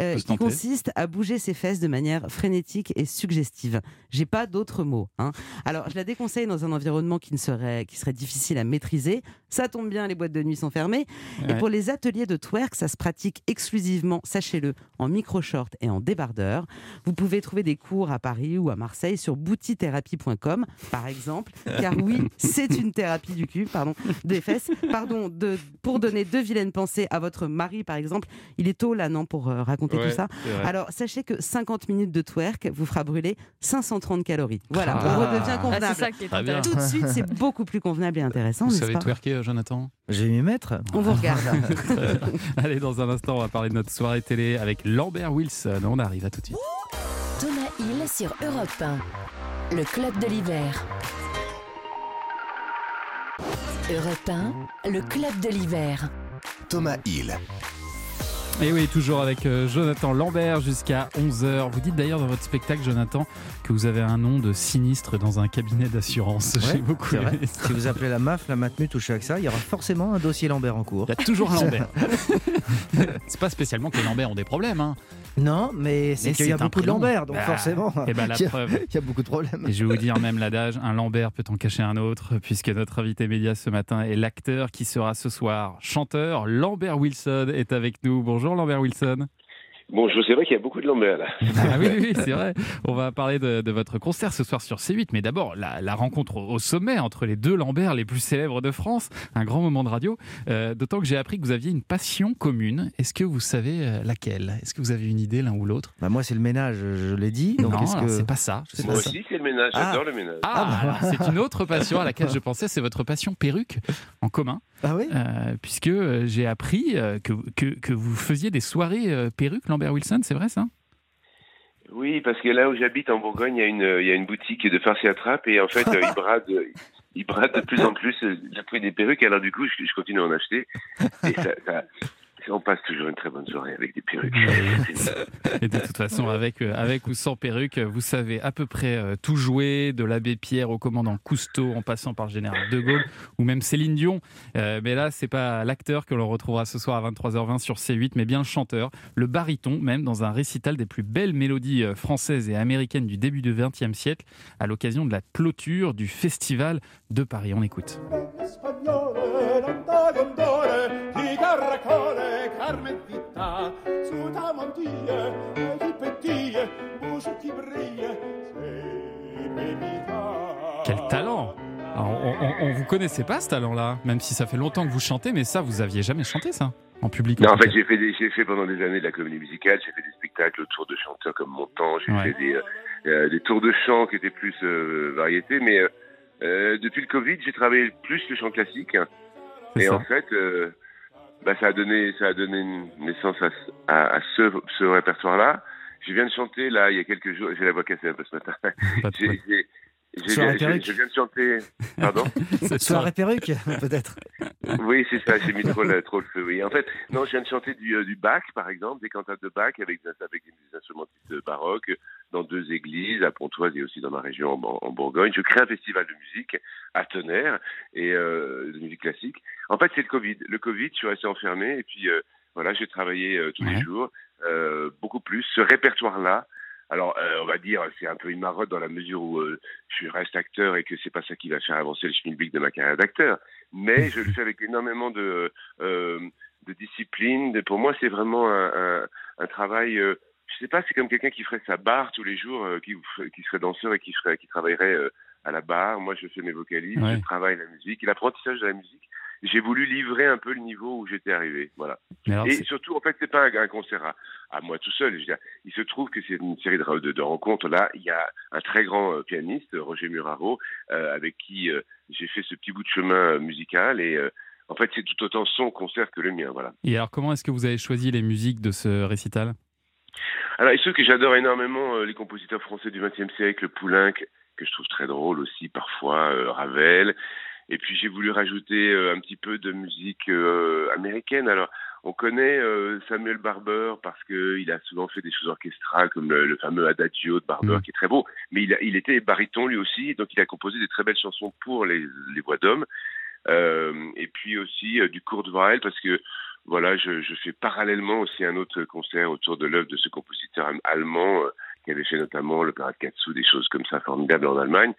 euh, qui tenter. consiste à bouger ses fesses de manière frénétique et suggestive. J'ai pas d'autres mots. Hein. Alors, je la déconseille dans un environnement qui, ne serait, qui serait difficile à maîtriser. Ça tombe bien, les boîtes de nuit sont fermées. Et pour les ateliers de twerk, ça se pratique exclusivement, sachez-le, en micro-short et en débardeur. Vous pouvez trouver des cours à Paris ou à Marseille sur boutithérapie.com, par exemple. Car oui, c'est une thérapie du cul, pardon, des fesses. Pardon, de, pour donner deux vilaines pensées à votre mari, par exemple. Il est tôt là, non, pour euh, raconter Ouais, tout ça. Alors, sachez que 50 minutes de twerk vous fera brûler 530 calories. Voilà, Ah. on redevient Ah, convenable. c'est ça qui est Très bien. intéressant. Tout de suite, c'est beaucoup plus convenable et intéressant, Vous n'est-ce savez pas? twerker, euh, Jonathan? Je vais m'y mettre. On vous regarde. Allez, dans un instant, on va parler de notre soirée télé avec Lambert Wilson. On arrive à tout de suite. Thomas Hill sur Europe 1. Le club de l'hiver. Europe 1, le club de l'hiver. Thomas Hill. Et oui, toujours avec euh, Jonathan Lambert jusqu'à 11h. Vous dites d'ailleurs dans votre spectacle, Jonathan, que vous avez un nom de sinistre dans un cabinet d'assurance. Ouais, J'ai beaucoup aimé ça. Si vous appelez la MAF, la Matmut ou AXA, il y aura forcément un dossier Lambert en cours. Il y a toujours un Lambert. c'est pas spécialement que les Lambert ont des problèmes. Hein. Non, mais c'est qu'il y a beaucoup de. Lambert, donc Bah, forcément, Et ben la il y a- preuve. il y a beaucoup de problèmes. Et je vais vous dire même l'adage, un Lambert peut en cacher un autre, puisque notre invité média ce matin est l'acteur qui sera ce soir chanteur. Lambert Wilson est avec nous. Bonjour Lambert Wilson. Bonjour, c'est vrai qu'il y a beaucoup de Lambert là. Ah oui, oui, c'est vrai. On va parler de, de votre concert ce soir sur C8, mais d'abord la, la rencontre au, au sommet entre les deux Lambert les plus célèbres de France, un grand moment de radio. Euh, D'autant que j'ai appris que vous aviez une passion commune. Est-ce que vous savez euh, laquelle? Est-ce que vous avez une idée l'un ou l'autre? Bah, moi, c'est le ménage, je l'ai dit. Donc Non, est-ce alors, que... c'est pas ça. C'est Moi pas aussi, c'est le ménage, Ah. j'adore le ménage. Ah, alors, c'est une autre passion à laquelle je pensais, c'est votre passion perruque en commun, Ah oui euh, puisque euh, j'ai appris euh, que, que, que vous faisiez des soirées perruques, Lambert Wilson, c'est vrai ça? Oui, parce que là où j'habite en Bourgogne, il y a une, il y a une boutique de farce et attrape et en fait, ils bradent. Ils bradent de plus en plus le prix des perruques, alors du coup, je, je continue à en acheter. Et ça, ça- on passe toujours une très bonne soirée avec des perruques. Et de toute façon, avec, euh, avec ou sans perruque, vous savez à peu près euh, tout jouer, de l'abbé Pierre au commandant Cousteau, en passant par le général de Gaulle ou même Céline Dion. Euh, mais là, c'est pas l'acteur que l'on retrouvera ce soir à 23h20 sur C8, mais bien le chanteur, le baryton, même dans un récital des plus belles mélodies françaises et américaines du début du XXe siècle, à l'occasion de la clôture du Festival de Paris. On écoute. Quel talent Alors, on, on, on vous connaissait pas ce talent-là, même si ça fait longtemps que vous chantez, mais ça, vous aviez jamais chanté ça en public. Non, en fait, j'ai fait, des- j'ai fait pendant des années de la comédie musicale, j'ai fait des spectacles autour de chanteurs comme Montand, j'ai Ouais. fait des, euh, des tours de chant qui étaient plus euh, variétés, mais euh, euh, depuis le Covid, j'ai travaillé plus le chant classique. Et ça. en fait, euh, bah, ça a donné, ça a donné une naissance à, ce- à, à ce, ce répertoire-là. Je viens de chanter là il y a quelques jours. J'ai la voix cassée un peu ce matin. Je, perruque. je viens de chanter. Pardon. Soirée soirée. perruque, peut-être. Oui, c'est ça. J'ai mis trop le, trop le feu. Oui. En fait, non, je viens de chanter du, euh, du Bach, par exemple, des cantates de Bach avec, avec des instrumentistes baroques dans deux églises, à Pontoise et aussi dans ma région en, en Bourgogne. Je crée un festival de musique à Tonnerre et euh, de musique classique. En fait, c'est le Covid. Le Covid, je suis resté enfermé et puis euh, voilà, j'ai travaillé euh, tous Ouais. les jours, euh, beaucoup plus. Ce répertoire-là. Alors, euh, on va dire, c'est un peu une marotte dans la mesure où euh, je reste acteur et que c'est pas ça qui va faire avancer le schmilblick de ma carrière d'acteur. Mais je le fais avec énormément de, euh, de discipline. Pour moi, c'est vraiment un, un, un travail. je sais pas, c'est comme quelqu'un qui ferait sa barre tous les jours, qui, qui serait danseur et qui, ferait, qui travaillerait à la barre. Moi, je fais mes vocalises, Ouais. je travaille la musique. Et l'apprentissage de la musique, j'ai voulu livrer un peu le niveau où j'étais arrivé. Voilà. Alors, Et surtout, en fait, c'est pas un, un concert à, à moi tout seul. Je veux dire, il se trouve que c'est une série de, de- de rencontres. Là, il y a un très grand euh, pianiste, Roger Muraro, euh, avec qui euh, j'ai fait ce petit bout de chemin musical. Et en fait, c'est tout autant son concert que le mien. Voilà. Et alors, comment est-ce que vous avez choisi les musiques de ce récital? Alors, il se trouve que j'adore énormément les compositeurs français du XXe siècle, Poulenc, que je trouve très drôle aussi parfois, Ravel. Et puis j'ai voulu rajouter euh, un petit peu de musique euh, américaine. Alors, on connaît euh, Samuel Barber parce que il a souvent fait des choses orchestrales comme le, le fameux Adagio de Barber Mm. qui est très beau. Mais il, a, il était baryton lui aussi, donc il a composé des très belles chansons pour les, les voix d'hommes. Euh, et puis aussi du Kurt Weill parce que voilà, je, je fais parallèlement aussi un autre concert autour de l'œuvre de ce compositeur allemand euh, qui avait fait notamment l'opéra de Katsu, des choses comme ça formidables en Allemagne.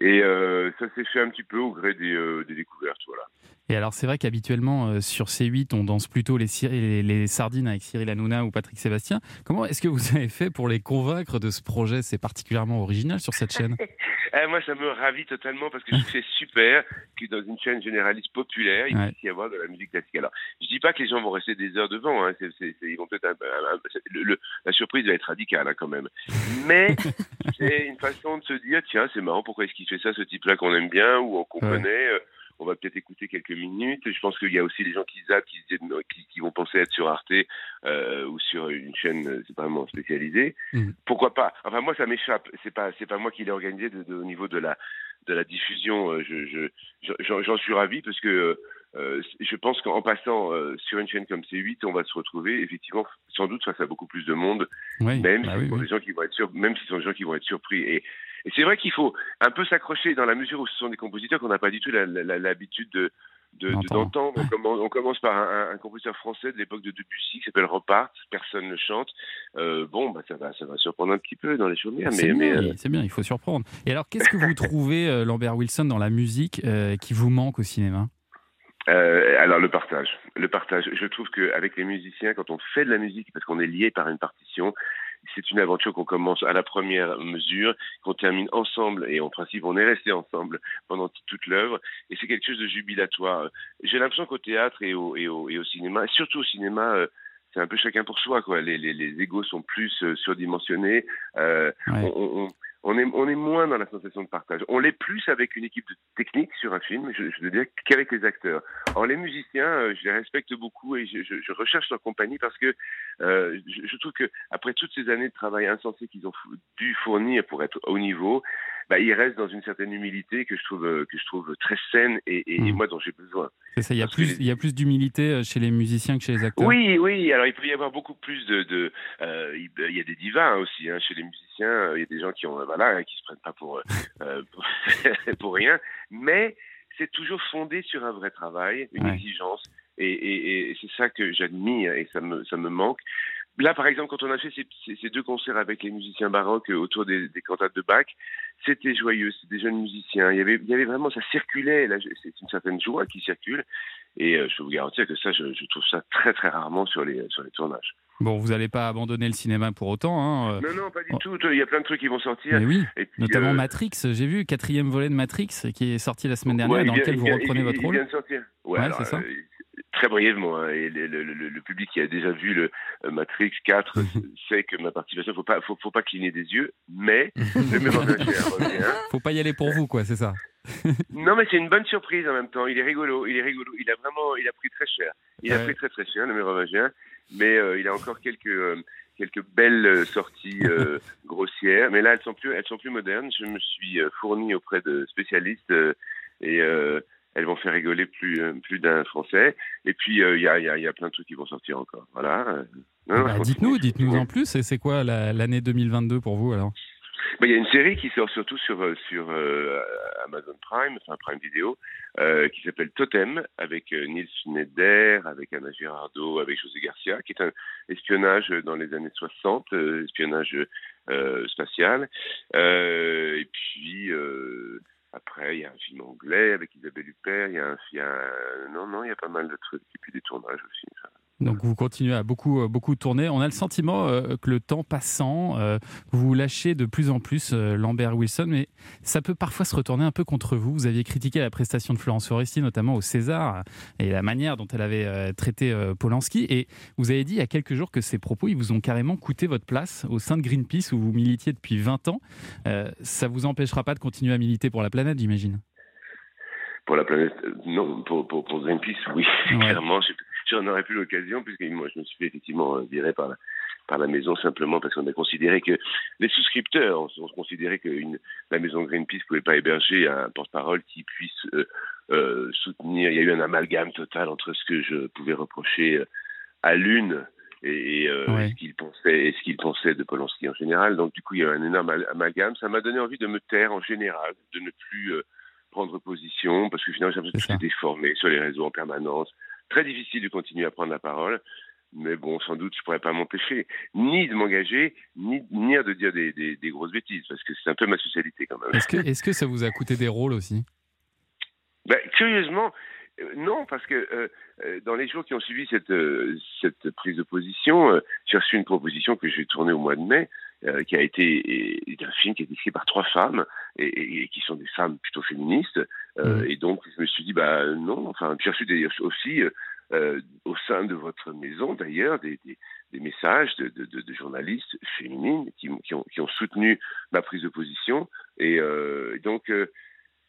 Et euh, ça s'est fait un petit peu au gré des, euh, des découvertes, voilà. Et alors, c'est vrai qu'habituellement, euh, sur C8, on danse plutôt les, Cyr- les, les sardines avec Cyril Hanouna ou Patrick Sébastien. Comment est-ce que vous avez fait pour les convaincre de ce projet? C'est particulièrement original sur cette chaîne. Eh, moi, ça me ravit totalement parce que je trouve que c'est super que dans une chaîne généraliste populaire, il Ouais. puisse y avoir de la musique classique. Alors, je dis pas que les gens vont rester des heures devant. Hein. C'est- c'est- c'est- ils vont peut-être un- un- un- c'est- le- le- la surprise va être radicale hein, quand même. Mais c'est une façon de se dire tiens, c'est marrant. Pourquoi est-ce qu'il fait ça, ce type-là qu'on aime bien ou qu'on Ouais. connaît euh, on va peut-être écouter quelques minutes. Je pense qu'il y a aussi des gens qui zappent, qui, vont penser être sur Arte euh, ou sur une chaîne euh, c'est vraiment spécialisée. Mhm. Pourquoi pas? Enfin moi ça m'échappe. C'est pas c'est pas moi qui l'ai organisé de, de- au niveau de la de la diffusion. Je je- je- j'en suis ravi parce que euh, je pense qu'en passant euh, sur une chaîne comme C8, on va se retrouver effectivement sans doute face à beaucoup plus de monde Oui, même bah si oui, des gens qui vont être sur, même si ce sont des gens qui vont être surpris. Et, et c'est vrai qu'il faut un peu s'accrocher dans la mesure où ce sont des compositeurs qu'on n'a pas du tout l'habitude de de- de- D'entendre. on, commence, on commence par un, un compositeur français de l'époque de Debussy qui s'appelle Repart, personne ne chante. Euh, bon, bah, ça va, ça va surprendre un petit peu dans les chaumières, C'est bien, euh, bien, il faut surprendre. Et alors, qu'est-ce que vous trouvez, euh, Lambert Wilson, dans la musique euh, qui vous manque au cinéma? Euh, alors le partage, le partage. Je trouve qu'avec les musiciens, quand on fait de la musique, parce qu'on est lié par une partition, c'est une aventure qu'on commence à la première mesure, qu'on termine ensemble, et en principe on est resté ensemble pendant toute l'œuvre, et c'est quelque chose de jubilatoire. J'ai l'impression qu'au théâtre et au, et, au, et au cinéma, et surtout au cinéma, euh, c'est un peu chacun pour soi, quoi. Les, les, les égos sont plus euh, surdimensionnés. Euh, Ouais. on, on, on est, on est moins dans la sensation de partage. On l'est plus avec une équipe de technique sur un film, je, je veux dire, qu'avec les acteurs. Or, les musiciens, euh, je les respecte beaucoup et je, je, je recherche leur compagnie parce que euh, je, je trouve que après toutes ces années de travail insensé qu'ils ont dû fournir pour être au niveau, bah, ils restent dans une certaine humilité que je trouve euh, que je trouve très saine et, et, et Mm. moi dont j'ai besoin. C'est ça, il y a Parce plus, les- il y a plus d'humilité euh, chez les musiciens que chez les acteurs. Oui, oui. Alors il peut y avoir beaucoup plus de, de euh, il y a des divas hein, aussi hein, chez les musiciens. euh, Il y a des gens qui ont voilà, hein, qui se prennent pas pour euh, pour, pour rien, mais c'est toujours fondé sur un vrai travail, une Ouais. exigence, et, et, et c'est ça que j'admire et ça me ça me manque. Là, par exemple, quand on a fait ces, ces- ces deux concerts avec les musiciens baroques autour des, des cantates de Bach, c'était joyeux, c'était des jeunes musiciens. Il y avait, il y avait vraiment, ça circulait. Là, c'est une certaine joie qui circule. Et euh, je peux vous garantir que ça, je, je, trouve ça très très rarement sur les sur les tournages. Bon, vous n'allez pas abandonner le cinéma pour autant. Hein. Non, non, pas du tout. Il y a plein de trucs qui vont sortir. Mais oui, Et puis, notamment euh, Matrix. J'ai vu quatrième volet de Matrix qui est sorti la semaine dernière, ouais, dans il vient- lequel il vous reprenez il- votre il rôle. vient de sortir. Ouais, c'est ça. euh, très brièvement, hein, et le, le- le- le public qui a déjà vu le euh, Matrix 4 sait que ma participation, faut pas, faut, faut pas cligner des yeux, mais le revient. Faut pas y aller pour vous, quoi, c'est ça. Non, mais c'est une bonne surprise en même temps. Il est rigolo, il est rigolo. Il a vraiment, il a pris très cher. Il a pris très très cher le mérovingien, mais euh, il a encore quelques euh, quelques belles sorties euh, grossières. Mais là, elles sont plus, elles sont plus modernes. Je me suis fourni auprès de spécialistes et elles vont faire rigoler plus euh, plus d'un Français. Et puis euh, il y a y a y a plein de trucs qui vont sortir encore. Voilà. Euh, Bah, dites-nous, dites-nous en plus. Et c'est quoi la- l'année 2022 pour vous alors? Bah, Il y a une série qui sort surtout sur, sur euh, Amazon Prime, enfin Prime Video, euh, qui s'appelle Totem, avec euh, Nils Schneider, avec Anna Girardot, avec José Garcia, qui est un espionnage dans les années 60, euh, espionnage spatial. Et puis, après, il y a un film anglais avec Isabelle Huppert, il y a un... il y a un- Non, non, il y a pas mal de trucs, et puis des tournages aussi. Donc vous continuez à beaucoup, euh, beaucoup tourner. On a le sentiment euh, que le temps passant, euh, vous lâchez de plus en plus euh, Lambert Wilson, mais ça peut parfois se retourner un peu contre vous. Vous aviez critiqué la prestation de Florence Foresti, notamment au César, et la manière dont elle avait traité Polanski. Et vous avez dit il y a quelques jours que ces propos, ils vous ont carrément coûté votre place au sein de Greenpeace, où vous militiez depuis 20 ans. Ça vous empêchera pas de continuer à militer pour la planète, j'imagine? Pour la planète, non, pour, pour, pour Greenpeace, oui, clairement. j'ai- J'en aurais plus l'occasion, puisque moi, je me suis fait effectivement euh, virer par la, par la maison simplement parce qu'on a considéré que les souscripteurs, on, on considérait que une, la maison Greenpeace pouvait pas héberger un porte-parole qui puisse euh, euh, soutenir. Il y a eu un amalgame total entre ce que je pouvais reprocher à l'une et, et, euh, Ouais. ce qu'il pensait et ce qu'il pensait de Polanski en général. Donc du coup, il y a eu un énorme al- amalgame. Ça m'a donné envie de me taire en général, de ne plus prendre position, parce que finalement, j'ai l'impression que je suis déformé sur les réseaux en permanence. Très difficile de continuer à prendre la parole. Mais bon, sans doute, je pourrais pas m'empêcher ni de m'engager, ni, ni de dire des, des, des grosses bêtises, parce que c'est un peu ma spécialité quand même. Est-ce que, est-ce que ça vous a coûté des rôles aussi? Ben, curieusement, euh, non, parce que euh, euh, dans les jours qui ont suivi cette, euh, cette prise de position, euh, j'ai reçu une proposition que j'ai tournée au mois de mai, qui a été et- un film qui est écrit par trois femmes et, et- et qui sont des femmes plutôt féministes. Euh, Et donc, je me suis dit, bah non. Enfin, j'ai reçu des, aussi euh, euh, au sein de votre maison, d'ailleurs, des, des, des messages de, de, de, de journalistes féminines qui, ont, qui ont soutenu ma prise de position. Et euh, donc, euh,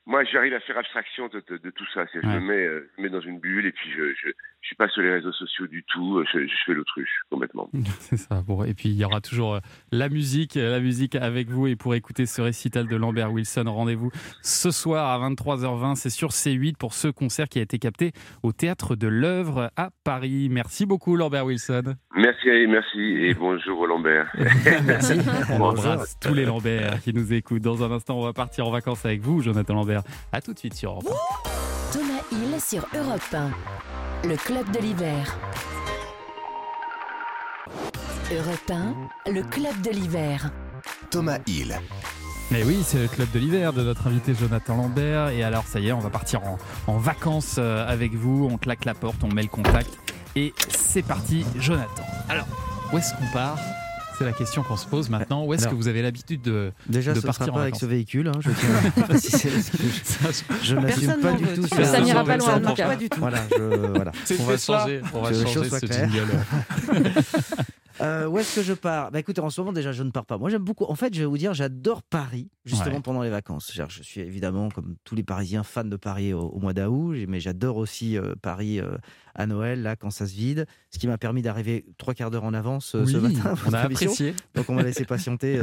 moi, j'arrive à faire abstraction de, tout ça. Je Ouais. me mets, je me mets dans une bulle et puis je, je, je suis pas sur les réseaux sociaux du tout. Je, je fais l'autruche complètement. C'est ça. Bon, et puis il y aura toujours euh, la musique, euh, la musique avec vous. Et pour écouter ce récital de Lambert Wilson, rendez-vous ce soir à 23h20. C'est sur C8 pour ce concert qui a été capté au théâtre de l'œuvre à Paris. Merci beaucoup, Lambert Wilson. Merci, merci et bonjour Lambert. On embrasse tous les Lambert qui nous écoutent. Dans un instant, on va partir en vacances avec vous, Jonathan Lambert. À tout de suite sur Europe 1. Thomas Hill sur Europe 1. Le club de l'hiver. Europe 1, le club de l'hiver. Thomas Hill. Mais oui, c'est le club de l'hiver de notre invité Jonathan Lambert. Et alors, ça y est, on va partir en, en vacances euh, avec vous. On claque la porte, on met le contact. Et c'est parti, Jonathan. Alors, où est-ce qu'on part? C'est la question qu'on se pose maintenant. Où est-ce que vous avez l'habitude de, Déjà, de ce partir sera en pas avec ce véhicule. hein, je tiens à préciser, parce que je- je n'assume Personne pas du tout. ça. Ça n'ira pas loin, ne pas du tout. Voilà, je, voilà. On va changer. On va changer ce jingle. Euh, où est-ce que je pars? Bah, Écoutez, en ce moment, déjà, je ne pars pas. Moi, j'aime beaucoup. En fait, je vais vous dire, j'adore Paris, justement, Ouais. pendant les vacances. Je suis évidemment, comme tous les Parisiens, fan de Paris au, au mois d'août, mais j'adore aussi euh, Paris euh, à Noël, là, quand ça se vide. Ce qui m'a permis d'arriver trois quarts d'heure en avance ce matin. on a apprécié. Donc, on m'a laissé patienter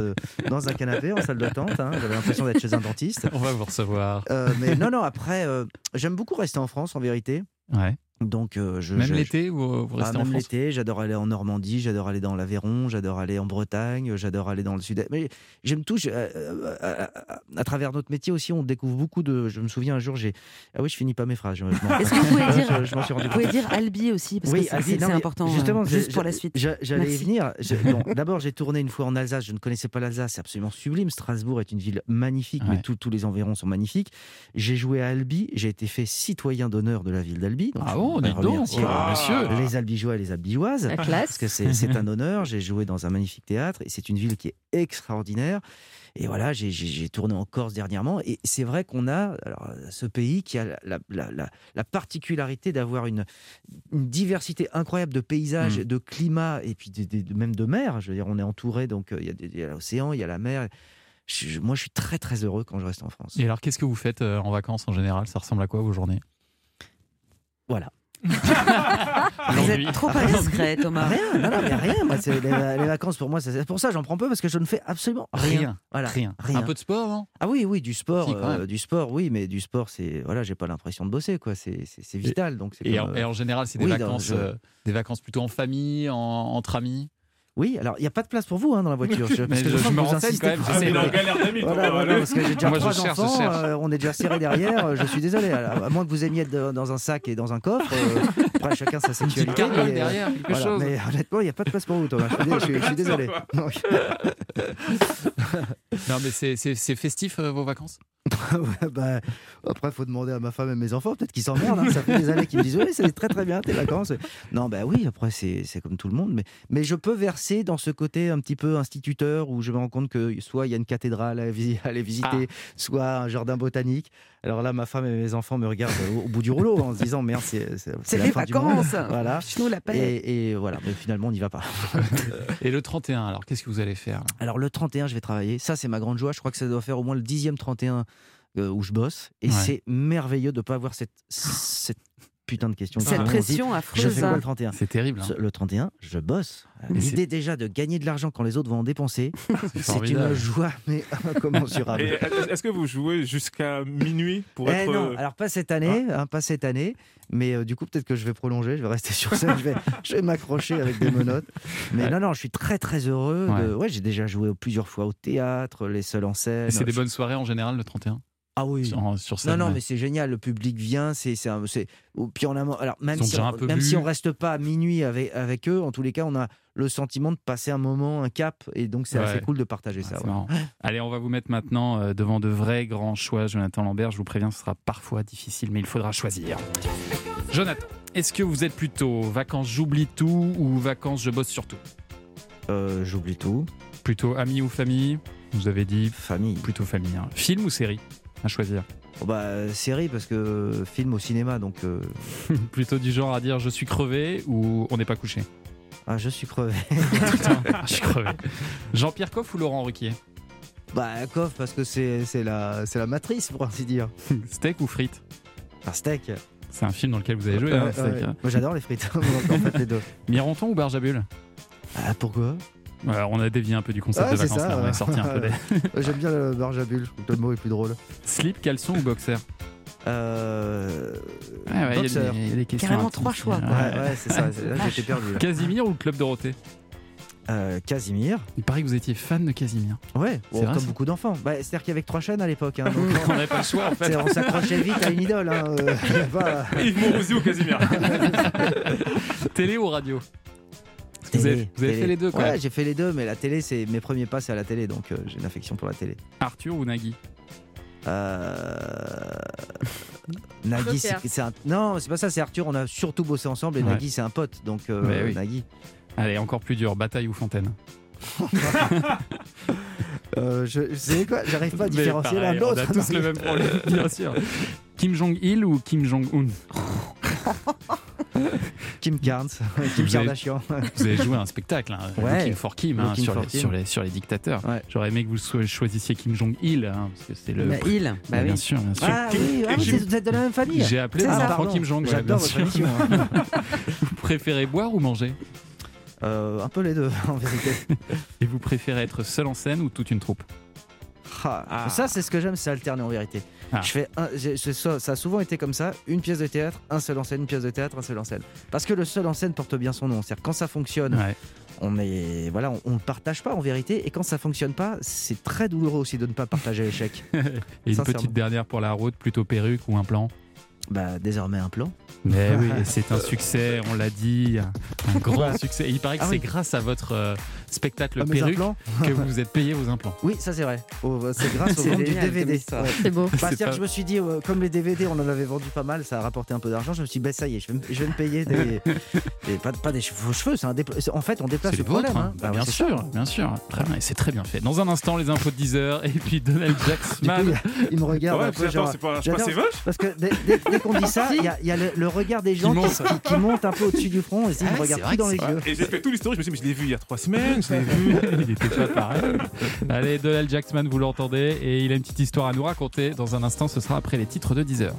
dans un canapé, en salle d'attente. hein. J'avais l'impression d'être chez un dentiste. On va vous recevoir. Mais non, non, après, j'aime beaucoup rester en France, en vérité. Ouais. Donc, euh, je, Même l'été ou euh, vous restez en même France l'été, j'adore aller en Normandie, j'adore aller dans l'Aveyron, j'adore aller en Bretagne, j'adore aller dans le sud. Mais j'aime tout. je- euh, euh, euh, à travers notre métier aussi, on découvre beaucoup de. Je me souviens un jour, j'ai. Ah oui, je finis pas mes phrases. je- Est-ce que vous pouvez dire, je m'en suis rendu vous pouvez dire Albi aussi parce Oui, que c'est- Albi, c'est non, c'est mais important euh, Justement, juste j'ai- pour la suite. j'a- J'allais y venir. Je- bon, D'abord, j'ai tourné une fois en Alsace. Je ne connaissais pas l'Alsace. C'est absolument sublime. Strasbourg est une ville magnifique, mais Ouais. tous- tous les environs sont magnifiques. J'ai joué à Albi. J'ai été fait citoyen d'honneur de la ville d'Albi. Donc, Ah bon, donc. Ah, monsieur. Les Albigeois et les Albigeoises. La Parce que c'est un honneur. J'ai joué dans un magnifique théâtre et c'est une ville qui est extraordinaire. Et voilà, j'ai- tourné en Corse dernièrement. Et c'est vrai qu'on a alors, ce pays qui a la, la- la- la- la particularité d'avoir une, une diversité incroyable de paysages, Mm. de climats et puis des- des- de- même de mer. Je veux dire, on est entouré, donc euh, il y a l'océan, il y a la mer. Je- je- moi, je suis très très heureux quand je reste en France. Et alors, qu'est-ce que vous faites euh, en vacances en général? Ça ressemble à quoi vos journées? Voilà. Vous êtes trop indiscret, Thomas. Rien, non, non, mais rien. Moi, les, les vacances pour moi, c'est pour ça j'en prends peu parce que je ne fais absolument rien. Rien. Voilà, Rien. rien. Un peu de sport, non? Ah oui, oui, du sport, Si, euh, du sport, oui, mais du sport, c'est voilà, j'ai pas l'impression de bosser, quoi. C'est vital, donc c'est et, comme, en, euh, et en général, c'est des oui, dans- vacances, je- euh, des vacances plutôt en famille, en- entre amis? Oui, alors il n'y a pas de place pour vous hein, dans la voiture. Je, parce que je- me renseigne quand même, pour- j'essaie il est en de- galère Voilà, voilà, allez. parce que j'ai déjà Moi, trois cherche, enfants, euh, on est déjà serré derrière. euh, je suis désolé. Alors, à moins que vous aimiez être dans un sac et dans un coffre. euh, après, chacun sa sexualité. mais, derrière, quelque voilà, chose. Mais honnêtement, il n'y a pas de place pour vous, Thomas. Je suis, dé- je suis- je suis désolé. Non, mais c'est- c'est c'est festif euh, vos vacances? Ouais, bah, après, il faut demander à ma femme et mes enfants. Peut-être qu'ils s'emmerdent. hein. Ça fait des années qu'ils me disent Oui, c'est très très bien tes vacances. Non, bah oui, après, c'est c'est comme tout le monde. Mais, mais je peux verser dans ce côté un petit peu instituteur où je me rends compte que soit il y a une cathédrale à, aller visiter, soit un jardin botanique. Alors là, ma femme et mes enfants me regardent au, bout du rouleau en se disant Merde, c'est c'est- C'est la les fin du monde. vacances. Voilà. La paix. Et, et voilà, mais finalement, on n'y va pas. Et le 31, alors qu'est-ce que vous allez faire Alors le 31, je vais travailler. Ça, c'est ma grande joie. Je crois que ça doit faire au moins le dixième 31 euh, où je bosse. Et Ouais. c'est merveilleux de ne pas avoir cette, cette putain de question. Cette pression Je affreuse. fais quoi hein. le 31 C'est terrible. hein. Le 31, je bosse. Et L'idée déjà de gagner de l'argent quand les autres vont en dépenser, c'est une joie mais incommensurable. Est-ce que vous jouez jusqu'à minuit pour Eh être. non, euh, alors pas cette année, hein, pas cette année, mais euh, du coup peut-être que je vais prolonger, je vais rester sur scène, je vais, je vais m'accrocher avec des menottes. Mais Ouais. non, non, je suis très très heureux. de- Ouais. Ouais, j'ai déjà joué plusieurs fois au théâtre, les seuls en scène. Et c'est des Je- bonnes soirées en général le 31 Ah oui. sur, sur scène. Non, non, mais c'est génial. Le public vient, c'est, c'est, un- c'est- puis on a, alors même si, on, même si on reste pas à minuit avec, avec eux, en tous les cas, on a le sentiment de passer un moment, un cap, et donc c'est Ouais. assez cool de partager Ah, ça. ouais. Allez, on va vous mettre maintenant euh, devant de vrais grands choix, Jonathan Lambert. Je vous préviens, ce sera parfois difficile, mais il faudra choisir. Jonathan, est-ce que vous êtes plutôt vacances j'oublie tout ou vacances je bosse sur tout Euh, j'oublie tout. Plutôt amis ou famille? Vous avez dit Famille. plutôt famille. hein. Film ou série? À choisir. Bon, bah, série parce que film au cinéma, donc euh, plutôt du genre à dire je suis crevé ou on n'est pas couché ah, je suis crevé. Putain, je suis crevé. Jean-Pierre Coff ou Laurent Ruquier? Bah, Coff parce que c'est, la, c'est la matrice pour ainsi dire. Steak ou frites? Un steak. C'est un film dans lequel vous avez joué, hein, steak, ouais. hein. Moi j'adore les frites. En fait les deux. Mironton ou Barjabul? Ah, pourquoi? Ouais, On a dévié un peu du concept Ouais, de c'est vacances, ça, là, on ouais. est sorti un peu des... J'aime bien le barge à bulles, je trouve que le mot est plus drôle. Slip, caleçon ou boxer? Euh... Ouais, ouais, il y a des- il y a des questions Carrément trois choix, Ouais, quoi. ouais, c'est ça. c'est- Là, j'étais perdu. là. Casimir ou le Club Dorothée? Euh, Casimir. Il paraît que vous étiez fan de Casimir. Ouais, vrai, comme ça beaucoup d'enfants. Bah, C'est-à-dire qu'il y avait que trois chaînes à l'époque. hein, On n'avait pas le choix en fait. c'est- on s'accrochait vite à une idole. Hein, euh, Yves Mourouzi ou Casimir? Télé ou radio? Vous avez, Télé, vous avez télé. fait les deux quand Ouais, j'ai fait les deux, mais la télé, c'est mes premiers pas, c'est à la télé, donc euh, j'ai une affection pour la télé. Arthur ou Nagui? Euh... Nagui, c'est un... non, c'est pas ça. C'est Arthur. On a surtout bossé ensemble et Ouais. Nagui, c'est un pote, donc euh, Mais oui. Nagui. Allez, encore plus dur, bataille ou fontaine? Euh, je, je sais quoi, j'arrive pas à différencier l'un de On l'autre. a tous le même problème, bien sûr. Kim Jong-il ou Kim Jong-un? Kim Carnes, Kim Vous avez- Kardashian. Vous avez joué à un spectacle, hein, Ouais. Looking for Kim, hein, Looking sur, for les, Kim. sur, les, sur les dictateurs. Ouais. J'aurais aimé que vous choisissiez Kim Jong-il, hein, parce que c'est le. Bah, il. Bah bien oui. sûr, bien sûr. Ah oui, ah, vous êtes- de la même famille. J'ai appelé enfant Pardon, Kim Jong. ouais, bien sûr. Vous préférez boire ou manger? Euh, un peu les deux, en vérité. Et vous préférez être seul en scène ou toute une troupe? Ah, Ah. Ça, c'est ce que j'aime, c'est alterner en vérité. Ah. Je fais un- ça, a souvent été comme ça une pièce de théâtre, un seul en scène, une pièce de théâtre, un seul en scène. Parce que le seul en scène porte bien son nom. C'est-à-dire quand ça fonctionne, Ouais. on est voilà, on, on le partage pas en vérité. Et quand ça fonctionne pas, c'est très douloureux aussi de ne pas partager l'échec. Et une petite dernière pour la route, plutôt perruque ou un plan? Bah désormais un plan. Mais oui, c'est un succès, on l'a dit, un, grand succès. Et il paraît que Ah c'est oui. grâce à votre euh, spectacle Ah, perruque implants que vous vous êtes payé vos implants. Oui, ça c'est vrai. Au- C'est grâce au vente du DVD. Ouais. C'est beau. Bah, C'est C'est-à-dire pas- que je me suis dit, euh, comme les DVD, on en avait vendu pas mal, ça a rapporté un peu d'argent. Je me suis dit, bah, ça y est, je vais me, je vais me payer des, des- pas, pas des faux cheveux. C'est un dépla- En fait, on déplace C'est le problème. hein. hein. Bah, Bah, bien sûr, ça. bien sûr. Très bien, et c'est très bien fait. Dans un instant, les infos de 10h et puis Donald Jacksman. il me regarde Ouais, c'est pas, Parce que dès, dès- dès qu'on dit ça, il y a, il y a le, le regard des gens qui, monte. qui- qui monte un peu au-dessus du front et ils Ah, me regardent plus dans les yeux. Et j'ai fait tout l'historique, je me suis dit, mais je l'ai vu il y a trois semaines, je l'ai vu. il était pas pareil. Allez, Donald Jacksman, vous l'entendez, et il a une petite histoire à nous raconter. Dans un instant, ce sera après les titres de 10h.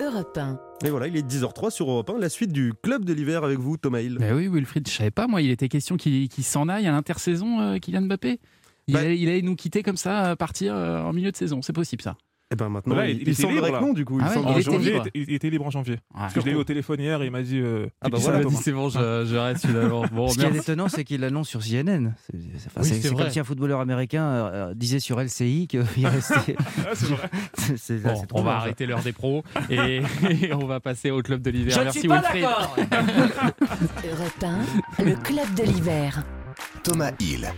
Europe 1. Et voilà, il est 10h03 sur Europe 1, la suite du club de l'hiver avec vous, Thomas Hill. Mais oui, Wilfried, je savais pas, moi, il était question qu'il s'en aille à l'intersaison, euh, Kylian Mbappé. Il, Bah- allait, il allait nous quitter comme ça, partir euh, en milieu de saison. C'est possible, ça. Et ben maintenant, Là, il, il- il semblerait que non, du coup. Ah il ouais, En était janvier, libre. il il était libre en janvier. Ouais. Parce que je l'ai eu au téléphone hier et il m'a dit. euh, Ah bah voilà, dit, c'est bon, je, je reste finalement. Bon, Ce qui est étonnant, c'est qu'il l'annonce sur CNN. C'est Oui, comme si un footballeur américain euh, euh, disait sur LCI qu'il restait. Ah, c'est vrai. Bon, on va arrêter l'heure des pros et, et on va passer au club de l'hiver. Je ne Merci suis pas Wilfried. d'accord. Europe 1, le club de l'hiver. Thomas Hill.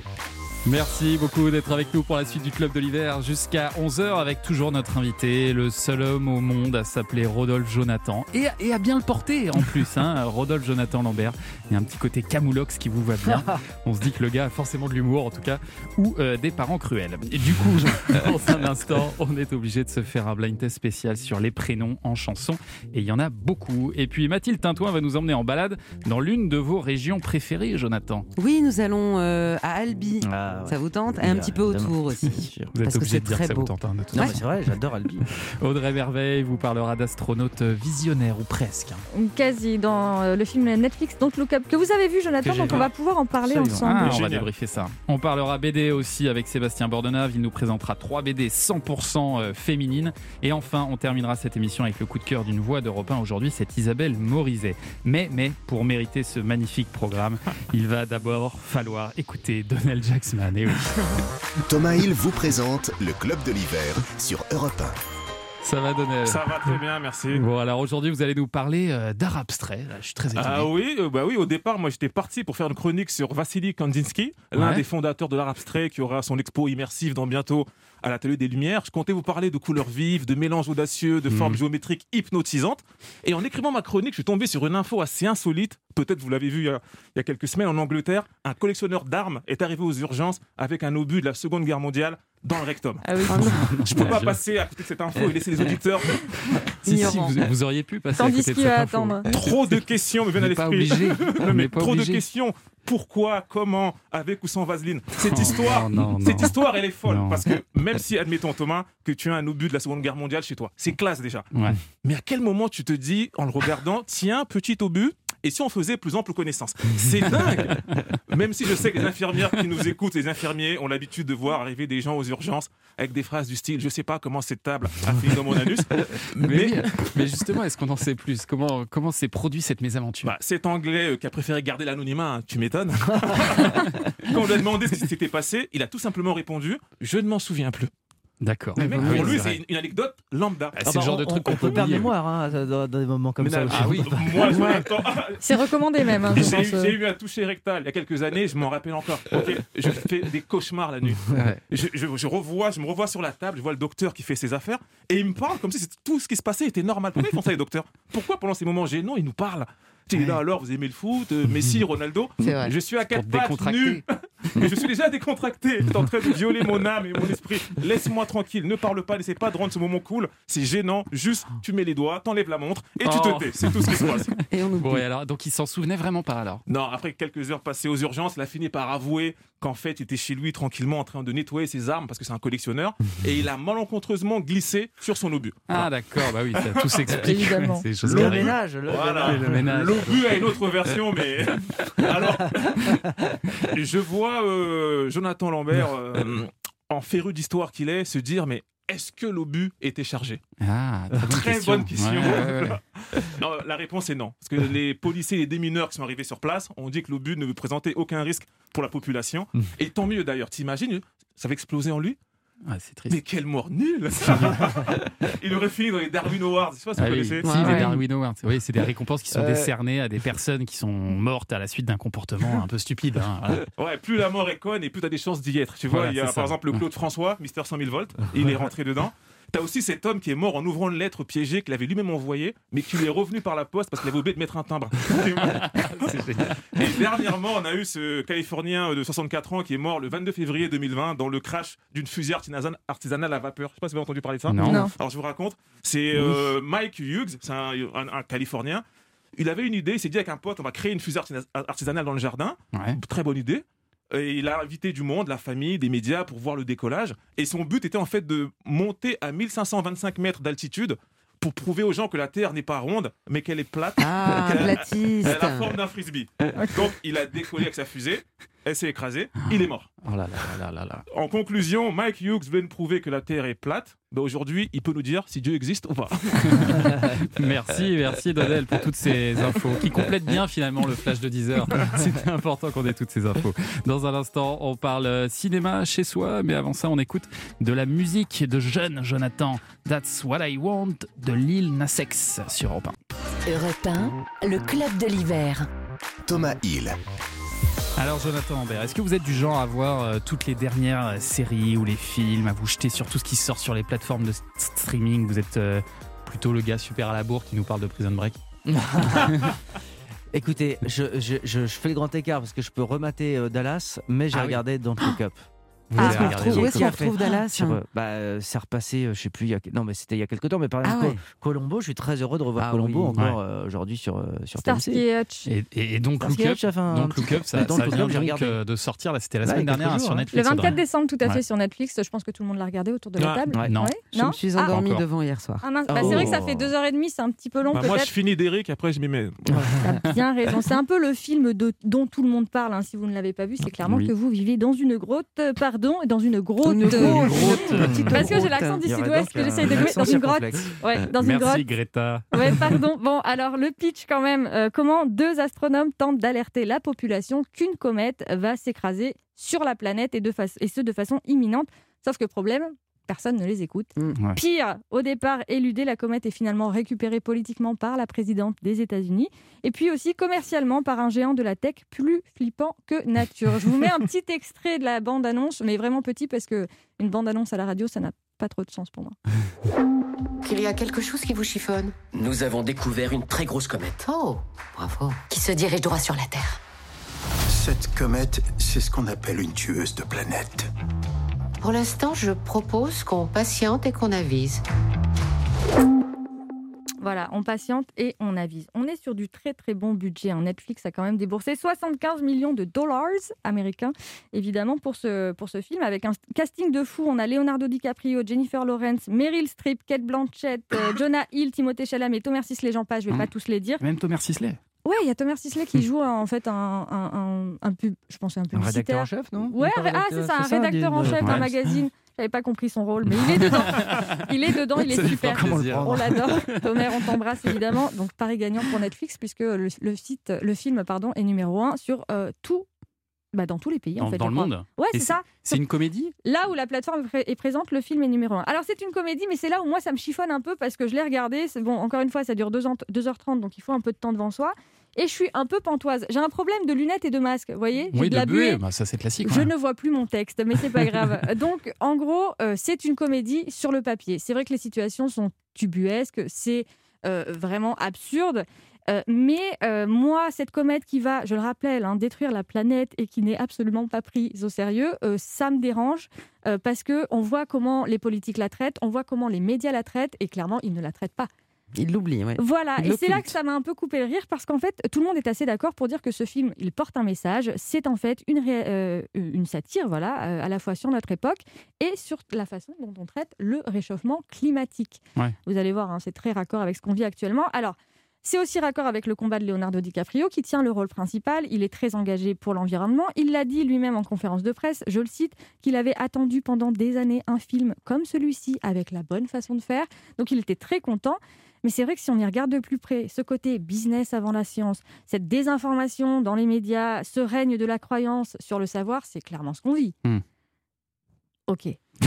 Merci beaucoup d'être avec nous pour la suite du Club de l'Hiver jusqu'à 11h avec toujours notre invité, le seul homme au monde à s'appeler Rodolphe Jonathan et, et à bien le porter en plus, hein, Rodolphe Jonathan Lambert. Il y a un petit côté camoulox qui vous va bien. On se dit que le gars a forcément de l'humour en tout cas ou euh, des parents cruels. Et du coup, dans un instant, on est obligé de se faire un blind test spécial sur les prénoms en chanson et il y en a beaucoup. Et puis Mathilde Tintoin va nous emmener en balade dans l'une de vos régions préférées, Jonathan. Oui, nous allons euh, à Albi. Ah, ouais. Ça vous tente Et un petit peu autour aussi. Vous êtes obligé de dire que ça vous beau. tente. hein, Non, c'est vrai, j'adore Albi. Audrey Merveille vous parlera d'astronautes visionnaires ou presque. Quasi dans euh, le film Netflix Don't Look Up que vous avez vu Jonathan, donc on va pouvoir en parler Absolument. ensemble. Ah, on va débriefer ça. On parlera BD aussi avec Sébastien Bordenave. Il nous présentera trois BD 100% euh, féminines. Et enfin, on terminera cette émission avec le coup de cœur d'une voix d'Europe 1. Aujourd'hui, c'est Isabelle Morizet. Mais, mais, pour mériter ce magnifique programme, il va d'abord falloir écouter Donald Jacksman. Thomas Hill vous présente le club de l'hiver sur Europe ça va Donald. Ça va très bien, merci. Bon, alors aujourd'hui, vous allez nous parler euh, d'art abstrait. Là, je suis très étonné. Ah oui, euh, bah oui, au départ, moi j'étais parti pour faire une chronique sur Vassili Kandinsky, l'un Ouais. des fondateurs de l'art abstrait qui aura son expo immersive dans bientôt à l'Atelier des Lumières. Je comptais vous parler de couleurs vives, de mélanges audacieux, de formes Mhm. géométriques hypnotisantes. Et en écrivant ma chronique, je suis tombé sur une info assez insolite. Peut-être vous l'avez vu il y, a, il y a quelques semaines en Angleterre. Un collectionneur d'armes est arrivé aux urgences avec un obus de la Seconde Guerre mondiale dans le rectum. Ah oui. Je peux pas passer à côté de cette info et laisser les auditeurs. Si, si, Ignorant. vous, vous auriez pu passer à Tandis côté de qu'il cette va info. attendre. Trop de questions me viennent à l'esprit. obligé. Non, On mais n'est pas trop obligé. de questions. Pourquoi, comment, avec ou sans vaseline? Cette Oh, histoire, non, non, cette non. histoire, elle est folle. Non. Parce que même si, admettons Thomas, que tu as un obus de la Seconde Guerre mondiale chez toi, c'est classe déjà. Ouais. Mais à quel moment tu te dis, en le regardant, tiens, petit obus, et si on faisait plus ample connaissance C'est dingue Même si je sais que les infirmières qui nous écoutent, les infirmiers, ont l'habitude de voir arriver des gens aux urgences avec des phrases du style Je sais pas comment cette table a fini dans mon anus. Mais, Mais oui, mais justement, est-ce qu'on en sait plus? Comment comment s'est produit cette mésaventure? Bah, cet Anglais euh, qui a préféré garder l'anonymat, hein, tu m'étonnes. Quand on lui a demandé ce qui s'était passé, il a tout simplement répondu Je ne m'en souviens plus. D'accord. Mais mec, Ah pour lui, c'est une, anecdote lambda. Ah, c'est le genre de truc on qu'on peut peut perdre mémoire hein, dans, dans des moments comme Mais ça. Ah oui. Moi, je m'attends. C'est recommandé même. hein, J'ai eu, j'ai eu un toucher rectal il y a quelques années, je m'en rappelle encore. Je fais des cauchemars la nuit. Ouais. Je, je- je revois, je me revois sur la table, je vois le docteur qui fait ses affaires et il me parle comme si tout ce qui se passait était normal. Pourquoi ils font ça les docteurs? Pourquoi pendant ces moments gênants ils nous parlent? Tu es là alors, vous aimez le foot, euh, Messi, Ronaldo. Je suis à quatre te pattes, nu, mais je suis déjà décontracté. Tu es en train de violer mon âme et mon esprit. Laisse-moi tranquille, ne parle pas, n'essaie pas de rendre ce moment cool. C'est gênant, juste tu mets les doigts, t'enlèves la montre et tu Oh. te tais. C'est tout ce qui se passe. Et on oublie. Bon, et alors, donc il s'en souvenait vraiment pas alors Non, après quelques heures passées aux urgences, il a fini par avouer qu'en fait, il était chez lui tranquillement en train de nettoyer ses armes parce que c'est un collectionneur et il a malencontreusement glissé sur son obus. Ah d'accord, bah oui, ça tout s'explique. Évidemment. Le ménage, le Voilà. Le ménage. L'obus a une autre version, mais alors je vois euh, Jonathan Lambert euh, en féru d'histoire qu'il est, se dire mais est-ce que l'obus était chargé? Ah, très, bonne question. Ouais, ouais, ouais. Non, la réponse est non. Parce que les policiers et les démineurs qui sont arrivés sur place ont dit que l'obus ne présentait aucun risque pour la population. Et tant mieux d'ailleurs. T'imagines, ça va exploser en lui? C'est triste. Mais quelle mort nulle Il aurait fini dans les Darwin Awards. Je sais pas si Ah vous oui, connaissez. si, les Darwin Awards. Oui, c'est des récompenses qui sont Euh, décernées à des personnes qui sont mortes à la suite d'un comportement un peu stupide. hein, voilà. Ouais, plus la mort est conne et plus t'as des chances d'y être. Tu vois, Voilà, il y a par exemple le Claude François, Mister 100 000 volts, il est rentré dedans. T'as aussi cet homme qui est mort en ouvrant une lettre piégée qu'il avait lui-même envoyée, mais qui lui est revenu par la poste parce qu'il avait oublié de mettre un timbre. et dernièrement, on a eu ce Californien de 64 ans qui est mort le 22 février 2020 dans le crash d'une fusée artisanale, à vapeur. Je sais pas si vous avez entendu parler de ça. Non. Non. Alors je vous raconte. C'est euh, Mike Hughes, c'est un, un- un Californien. Il avait une idée, il s'est dit avec un pote, on va créer une fusée artisanale dans le jardin. Très bonne idée. Et il a invité du monde, la famille, des médias pour voir le décollage. Et son but était en fait de monter à 1525 mètres d'altitude pour prouver aux gens que la Terre n'est pas ronde, mais qu'elle est plate. Ah, qu'elle a- a la forme d'un frisbee. Donc il a décollé avec sa fusée, elle s'est écrasée, il est mort. Oh là là là là là. En conclusion, Mike Hughes vient de prouver que la Terre est plate. Ben, Aujourd'hui, il peut nous dire si Dieu existe ou pas. Merci, merci Dodel pour toutes ces infos qui complètent bien finalement le flash de 10 heures. C'était important qu'on ait toutes ces infos. Dans un instant, on parle euh, cinéma chez soi, mais avant ça, on écoute de la musique de jeune Jonathan. That's what I want de Lil Nas X sur Europe 1. Europe 1, le club de l'hiver. Thomas Hill. Alors Jonathan Ambert, est-ce que vous êtes du genre à voir euh, toutes les dernières euh, séries ou les films, à vous jeter sur tout ce qui sort sur les plateformes de st- streaming? Vous êtes euh, plutôt le gars super à la bourre qui nous parle de Prison Break? Écoutez, je, je- je- je fais le grand écart parce que je peux remater euh, Dallas, mais j'ai Ah oui. regardé Don't Look Up. Vous Ah, on retrouve- où est-ce qu'on retrouve Dallas Sur, euh, bah, euh, c'est repassé, euh, je sais plus, il y a, non mais c'était il y a quelques temps, mais par Ah exemple, ouais. Colombo, je suis très heureux de revoir Ah Colombo oui. encore Ouais. euh, aujourd'hui sur, sur Starsky TMC. et. Et, et, donc Look Up, un donc Look Up, ça, Donc ça vient donc regardé. euh, de sortir, là, c'était la semaine dernière hein, jours, sur hein. Netflix. Le 24 Audrey. décembre, tout à fait, Ouais. sur Netflix. Je pense que tout le monde l'a regardé autour de la Ah, table. ouais, non. Ouais Je me suis endormie encore. devant hier soir. Ah bah, c'est vrai que ça Oh. fait deux heures et demie, c'est un petit peu long Bah, moi, je finis d'Eric, après je m'y mets. T'as bien raison. C'est un peu le film de- dont tout le monde parle. hein. Si vous ne l'avez pas vu, c'est clairement que vous vivez dans une grotte, euh, pardon, et dans une grotte. Une euh, grotte. Petite Parce que j'ai l'accent du sud-ouest que j'essaye de jouer dans une grotte. Ouais, dans une grotte. Merci Greta. Ouais, pardon. Bon, alors le pitch quand même. Euh, comment deux astronomes tentent d'alerter la population qu'une comète va s'écraser sur la planète et, de fa- et ce de façon imminente? Sauf que problème, personne ne les écoute. Mm. Ouais. Pire, au départ éludée, la comète est finalement récupérée politiquement par la présidente des États-Unis et puis aussi commercialement par un géant de la tech plus flippant que nature. Je vous mets un petit extrait de la bande-annonce, mais vraiment petit parce que une bande-annonce à la radio, ça n'a pas trop de sens pour moi. Qu'il y a quelque chose qui vous chiffonne Nous avons découvert une très grosse comète. Oh, bravo. Qui se dirige droit sur la Terre. Cette comète, c'est ce qu'on appelle une tueuse de planètes. Pour l'instant, je propose qu'on patiente et qu'on avise. Voilà, on patiente et on avise. On est sur du très très bon budget. hein. Netflix a quand même déboursé 75 millions de dollars américains, évidemment, pour ce, pour ce film, avec un casting de fou. On a Leonardo DiCaprio, Jennifer Lawrence, Meryl Streep, Kate Blanchett, euh, Jonah Hill, Timothée Chalamet, Thomas Sisley, j'en passe, je vais pas tous les dire. Même Thomas Sisley. Ouais, il y a Thomas Sisley qui joue en fait un, un, un, un pub, je pense un Un publicitaire. rédacteur en chef, non Ouais, ah, c'est rédacteur- ça, un c'est ça, rédacteur en chef d'un magazine. J'avais pas compris son rôle, mais il est dedans. il est dedans, il est Ça super. On l'adore. Homer, on t'embrasse évidemment. Donc Paris gagnant pour Netflix puisque le, le site, le film pardon, est numéro un sur euh, tout, bah, dans tous les pays en fait. dans le crois. monde. Ouais, c'est ça. C'est une comédie Là où la plateforme est pré- est présente, le film est numéro un. Alors c'est une comédie, mais c'est là où moi ça me chiffonne un peu parce que je l'ai regardé. Bon, encore une fois, ça dure 2 ans- 2h30, donc il faut un peu de temps devant soi. Et je suis un peu pantoise. J'ai un problème de lunettes et de masque, vous voyez Oui, de de la buée. buée. Bah, ça c'est classique. Je ouais. ne vois plus mon texte, mais c'est pas grave. Donc, en gros, euh, c'est une comédie sur le papier. C'est vrai que les situations sont tubuesques, c'est euh, vraiment absurde. Euh, mais euh, moi, cette comète qui va, je le rappelle, hein, détruire la planète et qui n'est absolument pas prise au sérieux, euh, ça me dérange euh, parce que on voit comment les politiques la traitent, on voit comment les médias la traitent et clairement, ils ne la traitent pas. Il l'oublie, ouais. Voilà, Il et c'est là que ça m'a un peu coupé le rire parce qu'en fait, tout le monde est assez d'accord pour dire que ce film, il porte un message. C'est en fait une, euh, satire, voilà, euh, à la fois sur notre époque et sur la façon dont on traite le réchauffement climatique. Ouais. Vous allez voir, hein, c'est très raccord avec ce qu'on vit actuellement. Alors, C'est aussi raccord avec le combat de Leonardo DiCaprio qui tient le rôle principal. Il est très engagé pour l'environnement. Il l'a dit lui-même en conférence de presse, je le cite, qu'il avait attendu pendant des années un film comme celui-ci avec la bonne façon de faire. Donc il était très content. Mais c'est vrai que si on y regarde de plus près, ce côté business avant la science, cette désinformation dans les médias, ce règne de la croyance sur le savoir, c'est clairement ce qu'on vit. Hmm. Ok.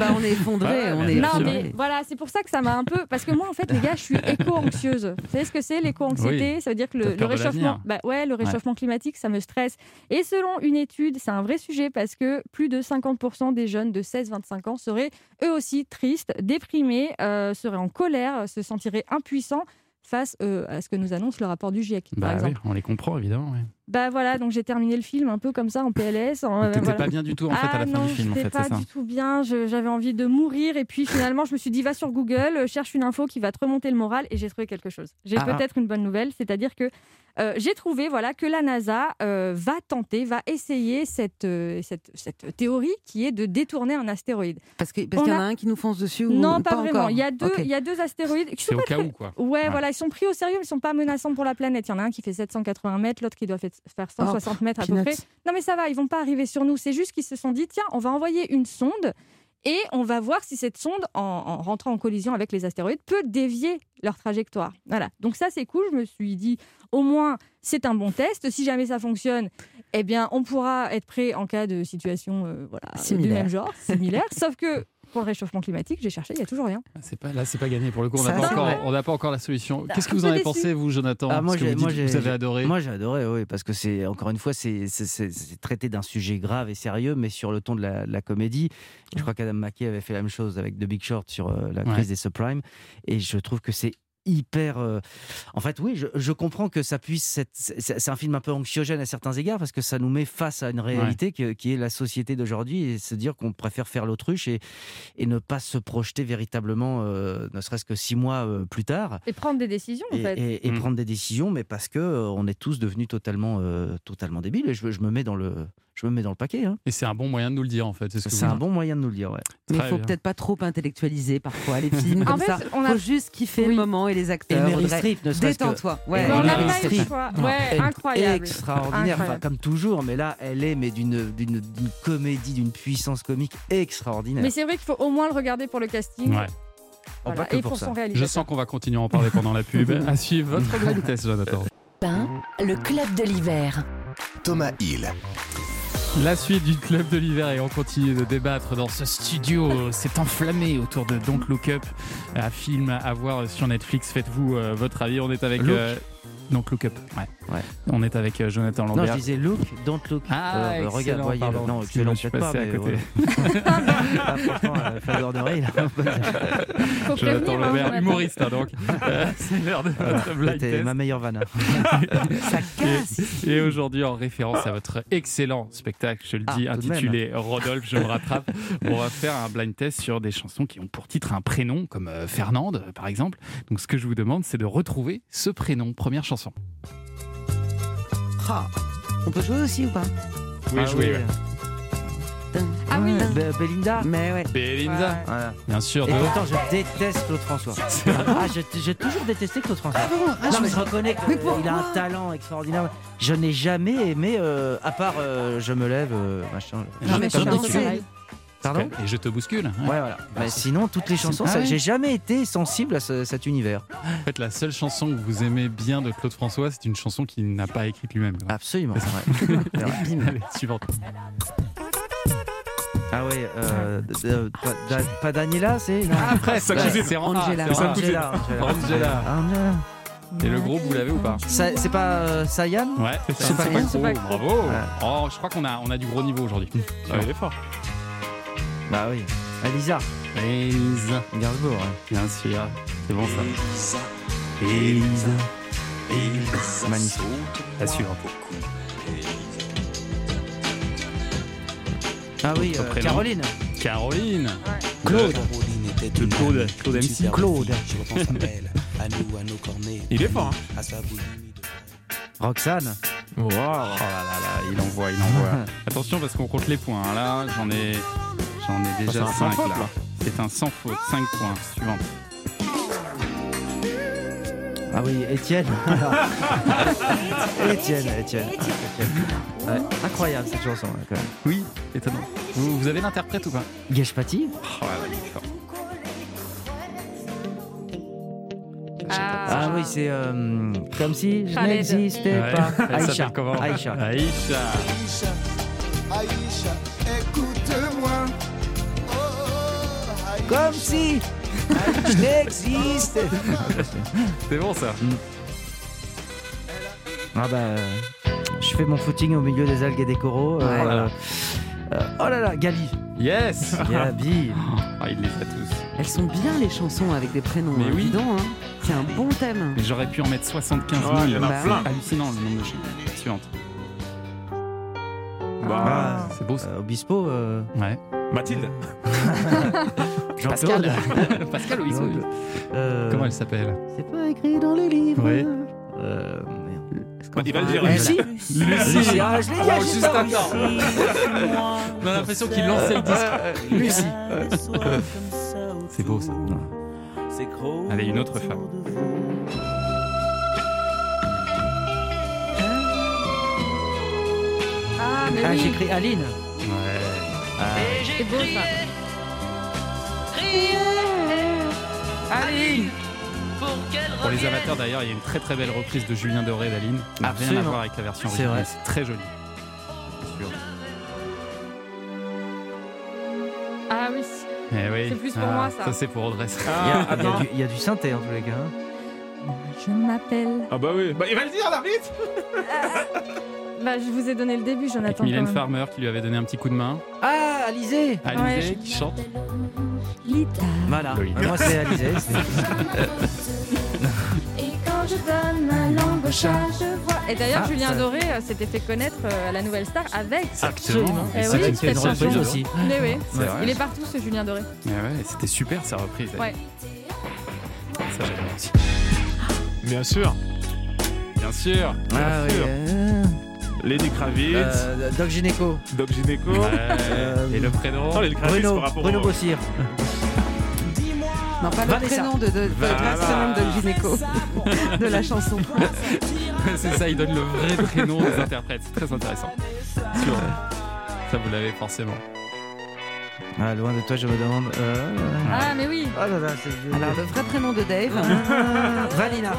Bah, on est effondré, on est non, effondré. mais voilà, c'est pour ça que ça m'a un peu. Parce que moi, en fait, les gars, je suis éco-anxieuse. Vous savez ce que c'est l'éco-anxiété? Oui. Ça veut dire que le, réchauffement, bah ouais, le réchauffement climatique, ça me stresse. Et selon une étude, c'est un vrai sujet parce que plus de 50% des jeunes de 16-25 ans seraient eux aussi tristes, déprimés, euh, seraient en colère, se sentiraient impuissants face euh, à ce que nous annonce le rapport du GIEC, par Bah oui, on les comprend évidemment. ouais. Bah voilà, donc j'ai terminé le film un peu comme ça en PLS. en- euh, voilà. pas bien du tout en fait à Ah la fin non, du film, en fait, pas ça du tout bien. J'avais envie de mourir et puis finalement, je me suis dit va sur Google, euh, cherche une info qui va te remonter le moral et j'ai trouvé quelque chose. J'ai Ah. peut-être une bonne nouvelle, c'est-à-dire que euh, j'ai trouvé voilà que la NASA euh, va tenter, va essayer cette, euh, cette cette théorie qui est de détourner un astéroïde. Parce qu'il y en a- a un qui nous fonce dessus ou Non, pas, pas vraiment. Il y a deux, Ok. il y a deux astéroïdes qui C'est au cas très- où, quoi. Ouais, Ouais. voilà, ils sont pris au sérieux, mais ils sont pas menaçants pour la planète. Il y en a un qui fait 780 mètres, l'autre qui doit fait- faire 160 Oh, mètres à peu près. Non, mais ça va, ils vont pas arriver sur nous. C'est juste qu'ils se sont dit, tiens, on va envoyer une sonde et on va voir si cette sonde, en, en rentrant en collision avec les astéroïdes, peut dévier leur trajectoire. Voilà. Donc ça, c'est cool. Je me suis dit, au moins, c'est un bon test. Si jamais ça fonctionne, eh bien, on pourra être prêt en cas de situation, euh, voilà, du même genre, similaire. Sauf que pour le réchauffement climatique, j'ai cherché, il y a toujours rien. Ah, C'est pas, là, c'est pas gagné pour le coup. On n'a pas, encore- pas la solution. Qu'est-ce que vous en avez pensé, vous, Jonathan Ah, moi, Parce que j'ai- vous, dites- avez adoré. Moi, j'ai adoré, oui, parce que c'est encore une fois, c'est traité d'un sujet grave et sérieux, mais sur le ton de la, de la comédie. Je crois qu'Adam McKay avait fait la même chose avec The Big Short sur euh, la Ouais. crise des subprimes. Et je trouve que c'est hyper. euh, En fait, oui, je, je comprends que ça puisse. être- C'est un film un peu anxiogène à certains égards parce que ça nous met face à une réalité qui est la société d'aujourd'hui et se dire qu'on préfère faire l'autruche et, et ne pas se projeter véritablement, euh, ne serait-ce que six mois euh, plus tard Et prendre des décisions, en et, fait. et- et Mm. prendre des décisions, mais parce que euh, on est tous devenus totalement, euh, totalement débiles. Et je, je me mets dans le, je me mets dans le paquet. hein. Et c'est un bon moyen de nous le dire, en fait. C'est ce que C'est vous un bon moyen de nous le dire. Ouais. Mais il Très faut peut-être pas trop intellectualiser parfois les films En comme fait, ça. on a- faut juste kiffer Oui. le moment et les Et acteurs. Meryl Audrey. Streep, ne serait-ce que- Détends-toi. Ouais, on n'a pas eu le choix. Ouais, incroyable. Extraordinaire, Incroyable. enfin, comme toujours, mais là, elle est mais d'une comédie, d'une puissance comique extraordinaire. Mais c'est vrai qu'il faut au moins le regarder pour le casting. Ouais. Oh, Voilà. pas que Et pour pour son Je réalisateur. sens qu'on va continuer à en parler pendant la pub. à suivre votre test, Jonathan. Pain, le club de l'hiver. Thomas Hill. La suite du club de l'hiver et on continue de débattre dans ce studio. C'est enflammé autour de Don't Look Up, un film à voir sur Netflix. Faites-vous euh, votre avis. On est avec euh, Don't Look Up. Ouais. Ouais. On est avec euh, Jonathan Non, Lambert. je disais look, don't look. Ah, Euh, excellent, regarde, voyez, pardon. non, excellent, je suis pas, passé à mais côté. ouais. Ah, franchement, euh, là. Faut Jonathan hein, Lambert, Jonathan. humoriste, hein, donc. Euh, C'est l'heure de votre blind C'était ma meilleure vanne. Ça casse. Et, et aujourd'hui, en référence à votre excellent spectacle, je le Ah, dis, même. intitulé Rodolphe, je me rattrape, on va faire un blind test sur des chansons qui ont pour titre un prénom, comme euh, Fernande, par exemple. Donc, ce que je vous demande, c'est de retrouver ce prénom. Première chanson. Ah. On peut jouer aussi ou pas? Oui, Ah jouer. oui. ouais. Ah oui. Be- Belinda. Mais ouais. Belinda, Ouais. Voilà. bien sûr. Et pourtant, je déteste Claude François. Ah, je- j'ai toujours détesté Claude François. non, mais je reconnais qu'il a un talent extraordinaire. Je n'ai jamais aimé, euh, à part euh, Je me lève, euh, machin. Je Non, mais je Pardon Et je te bouscule. Ouais, voilà. Mais sinon, toutes les chansons, Ah ça- ouais j'ai jamais été sensible à ce- cet univers. En fait, la seule chanson que vous aimez bien de Claude François, c'est une chanson qu'il n'a pas écrite lui-même. Absolument. ouais. Allez, suivante. Ah ouais, euh, de- de- pas, Da- pas Daniela, c'est. Ah, sa cousine. C'est Angela. Ah, c'est Angela. Angela. Angela. Angela. Et le groupe, vous l'avez ou pas Ça- C'est pas euh, Sayan Ouais, c'est pas ça. con. Oh, bravo. Oh, je crois qu'on a, on a du gros niveau aujourd'hui. Ah, il est fort. Bah oui. Elisa. Elisa. Gainsbourg. hein. Bien sûr. C'est bon ça. Elisa. Magnifique. La suivante. Ah oui, euh, Caroline. Caroline. Claude. Le Claude. Claude MC. Claude. Il est fort. Hein. Roxane. Oh là là là, il envoie, il envoie. Attention parce qu'on compte les points. hein. Là, j'en ai, j'en ai déjà c'est un sans 5 faute, là. là. C'est un sans faute. 5 points. Suivante. Ah oui, Étienne. Étienne, Étienne. Ouais, incroyable cette chanson, là, quand même. Oui, étonnant. Vous, vous avez l'interprète ou pas? Gage Paty Oh, ouais, ouais, fort. Ah oui, c'est euh, comme si je n'existais Ouais. pas. Aïcha. Aïcha. Aïcha. Aïcha, écoute-moi. Comme si je n'existais C'est bon ça. Ah bah, euh, je fais mon footing au milieu des algues et des coraux. euh, Voilà. euh, oh là là, Gali. Yes Gabi. Ah, il les a tous. Elles sont bien les chansons avec des prénoms. Mais hein, oui. hein. C'est un bon thème. Mais j'aurais pu en mettre 75 000. Ouais, il y en a Bah plein. Hallucinant le nombre de chiffres. Suivante. Bah, C'est beau ça. Euh, Obispo. euh, Ouais. Mathilde Jean-Claude. Pascal Obispo. Euh, Comment elle s'appelle C'est pas écrit dans les livres. Ouais. Euh, merde. Il va le dire. Lucie Lucie. Ah, je l'ai dit, Oh, ah, juste d'accord. On a l'impression qu'il lançait le disque. Lucie. C'est beau ça. Allez, une autre femme. Ah, mais Ah, oui. j'écris Aline. Ouais. C'est beau ça. Aline Pour les amateurs d'ailleurs, il y a une très très belle reprise de Julien Doré d'Aline. N'a rien à Absolument. voir avec la version C'est originale. vrai. C'est très joli. Sûr. Ah oui. Eh oui. C'est plus pour Ah, moi, ça. Ça c'est pour Audrey. Il y, a, il y a du, il y a du synthé en tous les cas. hein. Je m'appelle. Ah bah oui. Bah, il va le dire, l'arbitre Bah, je vous ai donné le début, Avec Jonathan. Mylène quand même. Farmer qui lui avait donné un petit coup de main. Ah, Alizé Alizé Ouais. qui chante. Lita. Voilà. Lolita. Moi, c'est Alizé. Et quand je donne ma langue au chat, je vois. Et d'ailleurs, Ah, Julien ça- Doré euh, s'était fait connaître euh, à la Nouvelle Star avec. Absolument. Eh Et oui, c'est C'est une cette reprise chanson. aussi. Mais oui, C'est vrai. il est partout ce Julien Doré. Eh ouais, c'était super sa reprise. Ouais. Ça aussi. Bien sûr. Bien sûr. Ah oui. sûr. euh, Lady Kravitz, euh, Doc Gynéco. Doc Gynéco. Ouais. Et le prénom Non, Lady Kravitz Bruno, par rapport Bruno au... Bossir. Non, pas le prénom de, de, de, Voilà. nom de la chanson. C'est ça, il donne le vrai prénom des interprètes. C'est très intéressant. Ça, vous l'avez forcément. Ah, loin de toi, je me demande. euh, Ah, mais oui. Oh là là, c'est. Alors, le vrai prénom de Dave. Ah, Vanina.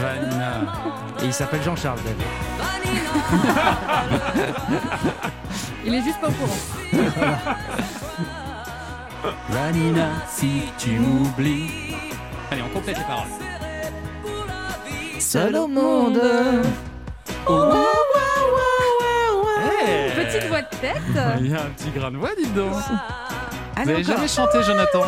Vanina. Et il s'appelle Jean-Charles, David. Il est juste pas au courant. Vanina, si tu m'oublies. Allez, on complète les paroles. Seul au monde. Petite voix de tête. Il y a un petit grain de voix, dites donc. Vous avez encore. jamais chanté, Jonathan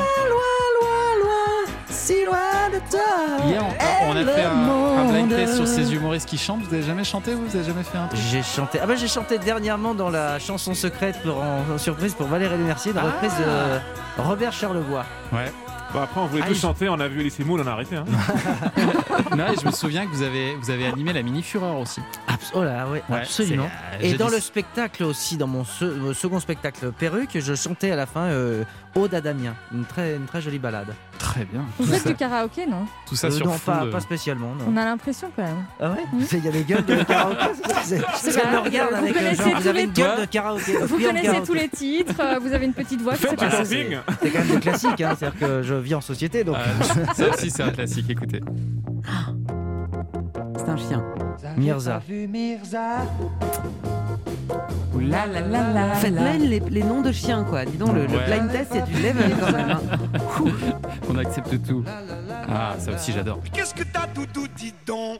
Si loin de toi. Hier, on, on a fait un, un blind test sur ces humoristes qui chantent. Vous avez jamais chanté, vous Vous avez jamais fait un truc J'ai chanté. Ah bah j'ai chanté dernièrement dans la chanson secrète pour, en, en surprise pour Valérie Lemercier, dans la reprise de Robert Charlevoix. Ouais. Bah, après, on voulait Ah, tous chanter, on a vu Elise Moule, on a arrêté. Hein. Non, et je me souviens que vous avez, vous avez animé la Mini Fureur aussi. Abs- oh là, ouais, Ouais, absolument. euh, Et dans le spectacle aussi, dans mon se- second spectacle Perruque, je chantais à la fin euh, Aude à Damien, une très, une très jolie balade. Très bien. Vous faites du karaoké, non? Tout ça Euh, sur non, fond pas, de- pas spécialement. Non. On a l'impression quand même. Ah ouais Il y a des gueules de karaoké c'est ça C'est- C'est c'est- Elle pas- me regarde vous avec euh, connaissez genre, tous vous avez les une gueule toits de karaoké. Vous de connaissez karaoké. tous les titres, euh, vous avez une petite voix. Faites c'est du pas- camping C'est quand même des classiques, hein. c'est-à-dire que je vis en société donc. Ah, ça aussi, c'est un classique. Écoutez. C'est un chien. Mirza. La la la la. Faites la. même les, les noms de chiens, quoi. Dis donc, le, le Ouais. blind test, il y a du level quand même. hein. On accepte tout. Ah, ça aussi, j'adore. Qu'est-ce que t'as, Doudou, dis donc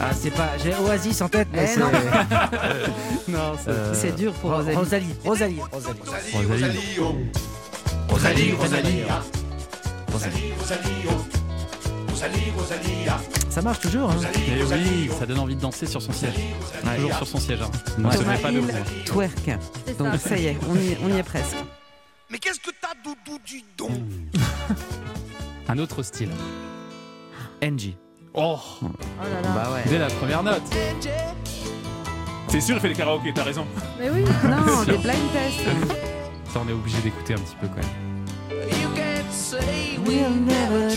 Ah, c'est pas. J'ai Oasis en tête, mais Eh c'est. non. Non, ça. euh, C'est dur pour Ro- Rosalie. Rosalie, Rosalie. Rosalie. Rosalie, Rosalie. oh. Rosalie, Rosalie, ah. Rosalie, Rosalie, oh. Rosalie, Rosalie, ah. Ça marche toujours. Hein. Eh oui, ça donne envie de danser sur son siège. Toujours sur son siège. Hein. Ne Ouais. se met pas Il debout. twerk. Donc ça. y est, on y, on y est presque. Mais qu'est-ce que t'as, Doudou, dis donc Un autre style. Angie. Oh Oh là là. Bah ouais. Dès la première note. C'est sûr, il fait les karaokés, t'as raison. Mais oui. Non, sûr. des blind tests. Ça, on est obligé d'écouter un petit peu quand même. You can't say We'll never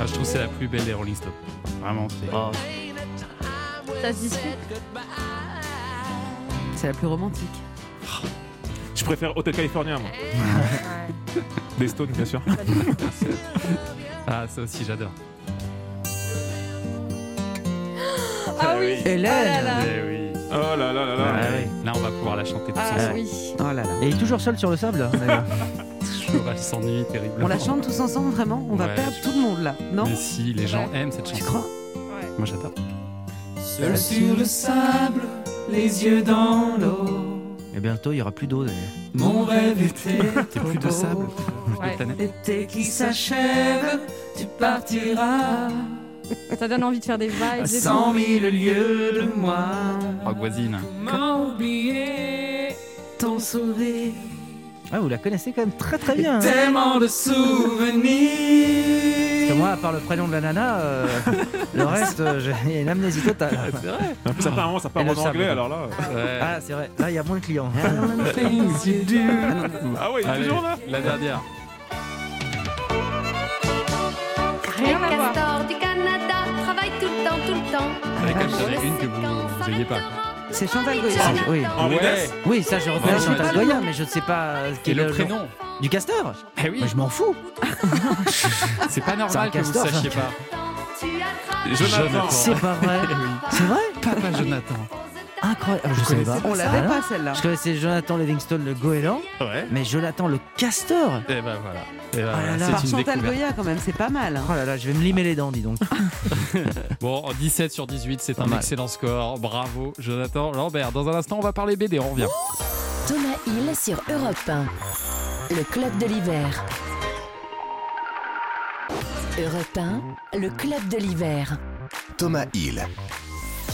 Ah, je trouve c'est la plus belle des Rolling Stones. Vraiment, c'est. Oh. Ça se discute. C'est la plus romantique. Je préfère Hotel California, moi. Ouais. des Stones, bien sûr. ah, ça aussi, j'adore. Ah, ah oui, Hélène oh là là. Eh oh là là là là. Ah là, on va pouvoir la chanter tous ah, ensemble. Oui. Oh là là. Et toujours seul sur le sable, d'ailleurs. Toujours, elle s'ennuie terriblement. On la chante tous ensemble, vraiment On va Ouais, perdre je- tout le monde là, non Mais si, les gens aiment cette chanson. Tu crois Moi, j'adore. Seul sur le sable, les yeux dans l'eau. Et bientôt, il y aura plus d'eau, d'ailleurs. Mon rêve était T'es plus de sable, Ouais. L'été qui s'achève, tu partiras Ça donne envie de faire des vibes. cent mille lieues de moi. Rock voisine. Comment oublier ton sourire? Ah, vous la connaissez quand même très très bien. hein. Tellement de souvenirs. Parce que moi, à part le prénom de la nana, euh, le reste, euh, j'ai il y a une amnésie totale. C'est vrai. En plus, ça Et le en sable. anglais, alors là. Ouais. Ah, c'est vrai. Là, il y a moins de clients. Things you do. Ah ouais, il est Allez, toujours là. la dernière. Rien à voir. Castor du Canada travaille tout le temps, tout le temps. Ai une que vous n'ayez pas. C'est Chantal Goya. Ah, oui. Ouais. Oui, ça, je reconnais Ouais, Chantal. Goya, mais je ne sais pas euh, quel est le prénom Du castor Eh oui, Mais je m'en fous. c'est pas normal que vous ne sachiez pas. Jonathan. C'est pas vrai. Eh oui. C'est vrai Papa Jonathan. Incroyable. Ah, Je savais pas. On l'avait Ah, pas celle-là. Je connaissais Jonathan Livingstone, le goéland, Ouais. mais Jonathan le castor. Et ben voilà. Et ben Oh là là. c'est Par une Chantal découverte. Goya quand même, c'est pas mal. hein. Oh là là, je vais me limer les dents, dis donc. Bon, en 17 sur 18, c'est un mal. excellent score. Bravo, Jonathan Lambert. Dans un instant, on va parler BD. On revient. Thomas Hill sur Europe 1. Le club de l'hiver. Europe 1, le club de l'hiver. Thomas Hill.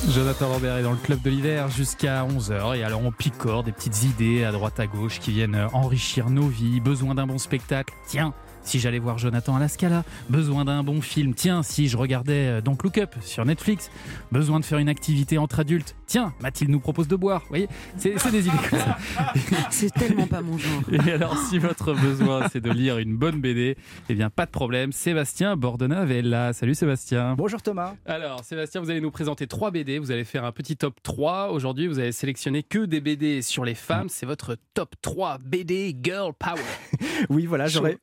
Jonathan Lambert est dans le club de l'hiver jusqu'à 11h. Et alors, on picore des petites idées à droite à gauche qui viennent enrichir nos vies. Besoin d'un bon spectacle? Tiens, si j'allais voir Jonathan à la Scala. Besoin d'un bon film Tiens, si je regardais euh, Don't Look Up sur Netflix. Besoin de faire une activité entre adultes Tiens, Mathilde nous propose de boire. Vous voyez, c'est des idées comme ça. C'est tellement pas mon genre. Et alors, si votre besoin, c'est de lire une bonne BD, eh bien, pas de problème. Sébastien Bordenave est là. Salut Sébastien. Bonjour Thomas. Alors, Sébastien, vous allez nous présenter trois BD. Vous allez faire un petit top 3. Aujourd'hui, vous avez sélectionné que des BD sur les femmes. C'est votre top 3 BD Girl Power. Oui, voilà, j'aurais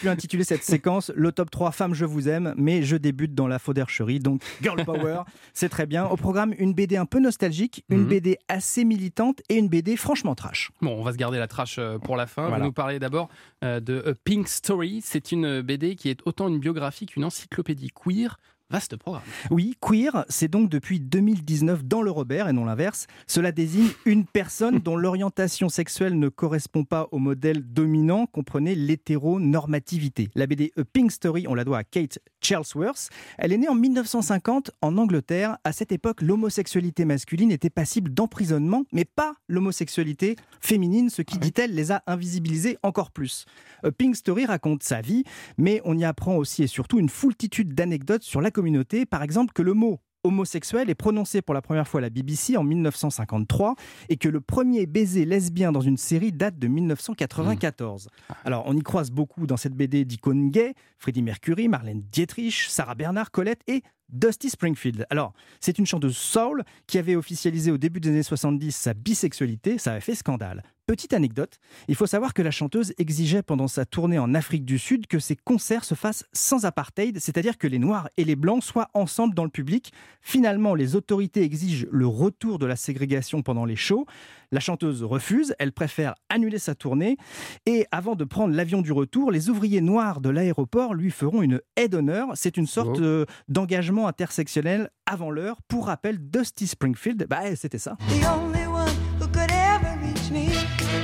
pu intituler cette séquence le top 3 femmes je vous aime, mais je débute dans la faudercherie, donc Girl Power, c'est très bien. Au programme, une BD un peu nostalgique, une Mhm. BD assez militante et une BD franchement trash. Bon, on va se garder la trash euh, pour la fin. Voilà. Vous nous parlez d'abord euh, de A Pink Story. C'est une BD qui est autant une biographie qu'une encyclopédie queer. Vaste programme. Oui, queer, c'est donc depuis 2019 dans le Robert et non l'inverse. Cela désigne une personne dont l'orientation sexuelle ne correspond pas au modèle dominant, comprenez l'hétéronormativité. La BD A Pink Story, on la doit à Kate Charlesworth. Elle est née en 1950 en Angleterre. À cette époque, l'homosexualité masculine était passible d'emprisonnement, mais pas l'homosexualité féminine, ce qui, dit-elle, les a invisibilisés encore plus. A Pink Story raconte sa vie, mais on y apprend aussi et surtout une foultitude d'anecdotes sur la communauté. Par exemple, que le mot homosexuel est prononcé pour la première fois à la BBC en 1953 et que le premier baiser lesbien dans une série date de 1994. Alors, on y croise beaucoup dans cette BD d'icônes gays, Freddie Mercury, Marlène Dietrich, Sarah Bernard, Colette et Dusty Springfield. Alors, c'est une chanteuse soul qui avait officialisé au début des années 70 sa bisexualité, ça avait fait scandale. Petite anecdote, il faut savoir que la chanteuse exigeait pendant sa tournée en Afrique du Sud que ses concerts se fassent sans apartheid, c'est-à-dire que les Noirs et les Blancs soient ensemble dans le public. Finalement, les autorités exigent le retour de la ségrégation pendant les shows. La chanteuse refuse, elle préfère annuler sa tournée. Et avant de prendre l'avion du retour, les ouvriers noirs de l'aéroport lui feront une aide d'honneur. C'est une sorte Oh. euh, d'engagement intersectionnel avant l'heure. Pour rappel, Dusty Springfield, bah, c'était ça. The only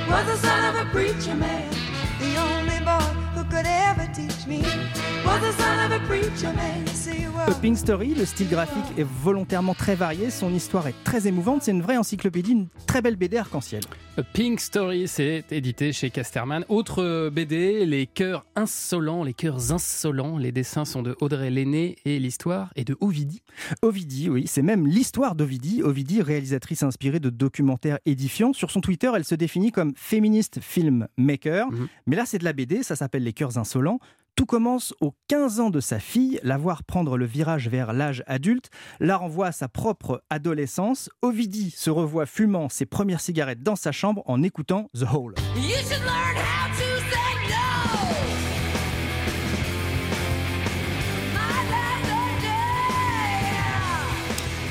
was the son of a preacher man. The only boy who could ever teach me was the son of a Pink Story, le style graphique est volontairement très varié, son histoire est très émouvante, c'est une vraie encyclopédie, une très belle BD arc-en-ciel. A Pink Story, c'est édité chez Casterman. Autre euh, BD, Les cœurs insolents, les cœurs insolents. Les dessins sont de Audrey Lenné et l'histoire est de Ovidie. Ovidie, oui, c'est même l'histoire d'Ovidie. Ovidie, réalisatrice inspirée de documentaires édifiants. Sur son Twitter, elle se définit comme féministe filmmaker. Mais là, c'est de la BD, ça s'appelle Les cœurs insolents. Tout commence aux 15 ans de sa fille, la voir prendre le virage vers l'âge adulte, la renvoie à sa propre adolescence. Ovidie se revoit fumant ses premières cigarettes dans sa chambre en écoutant The Hole.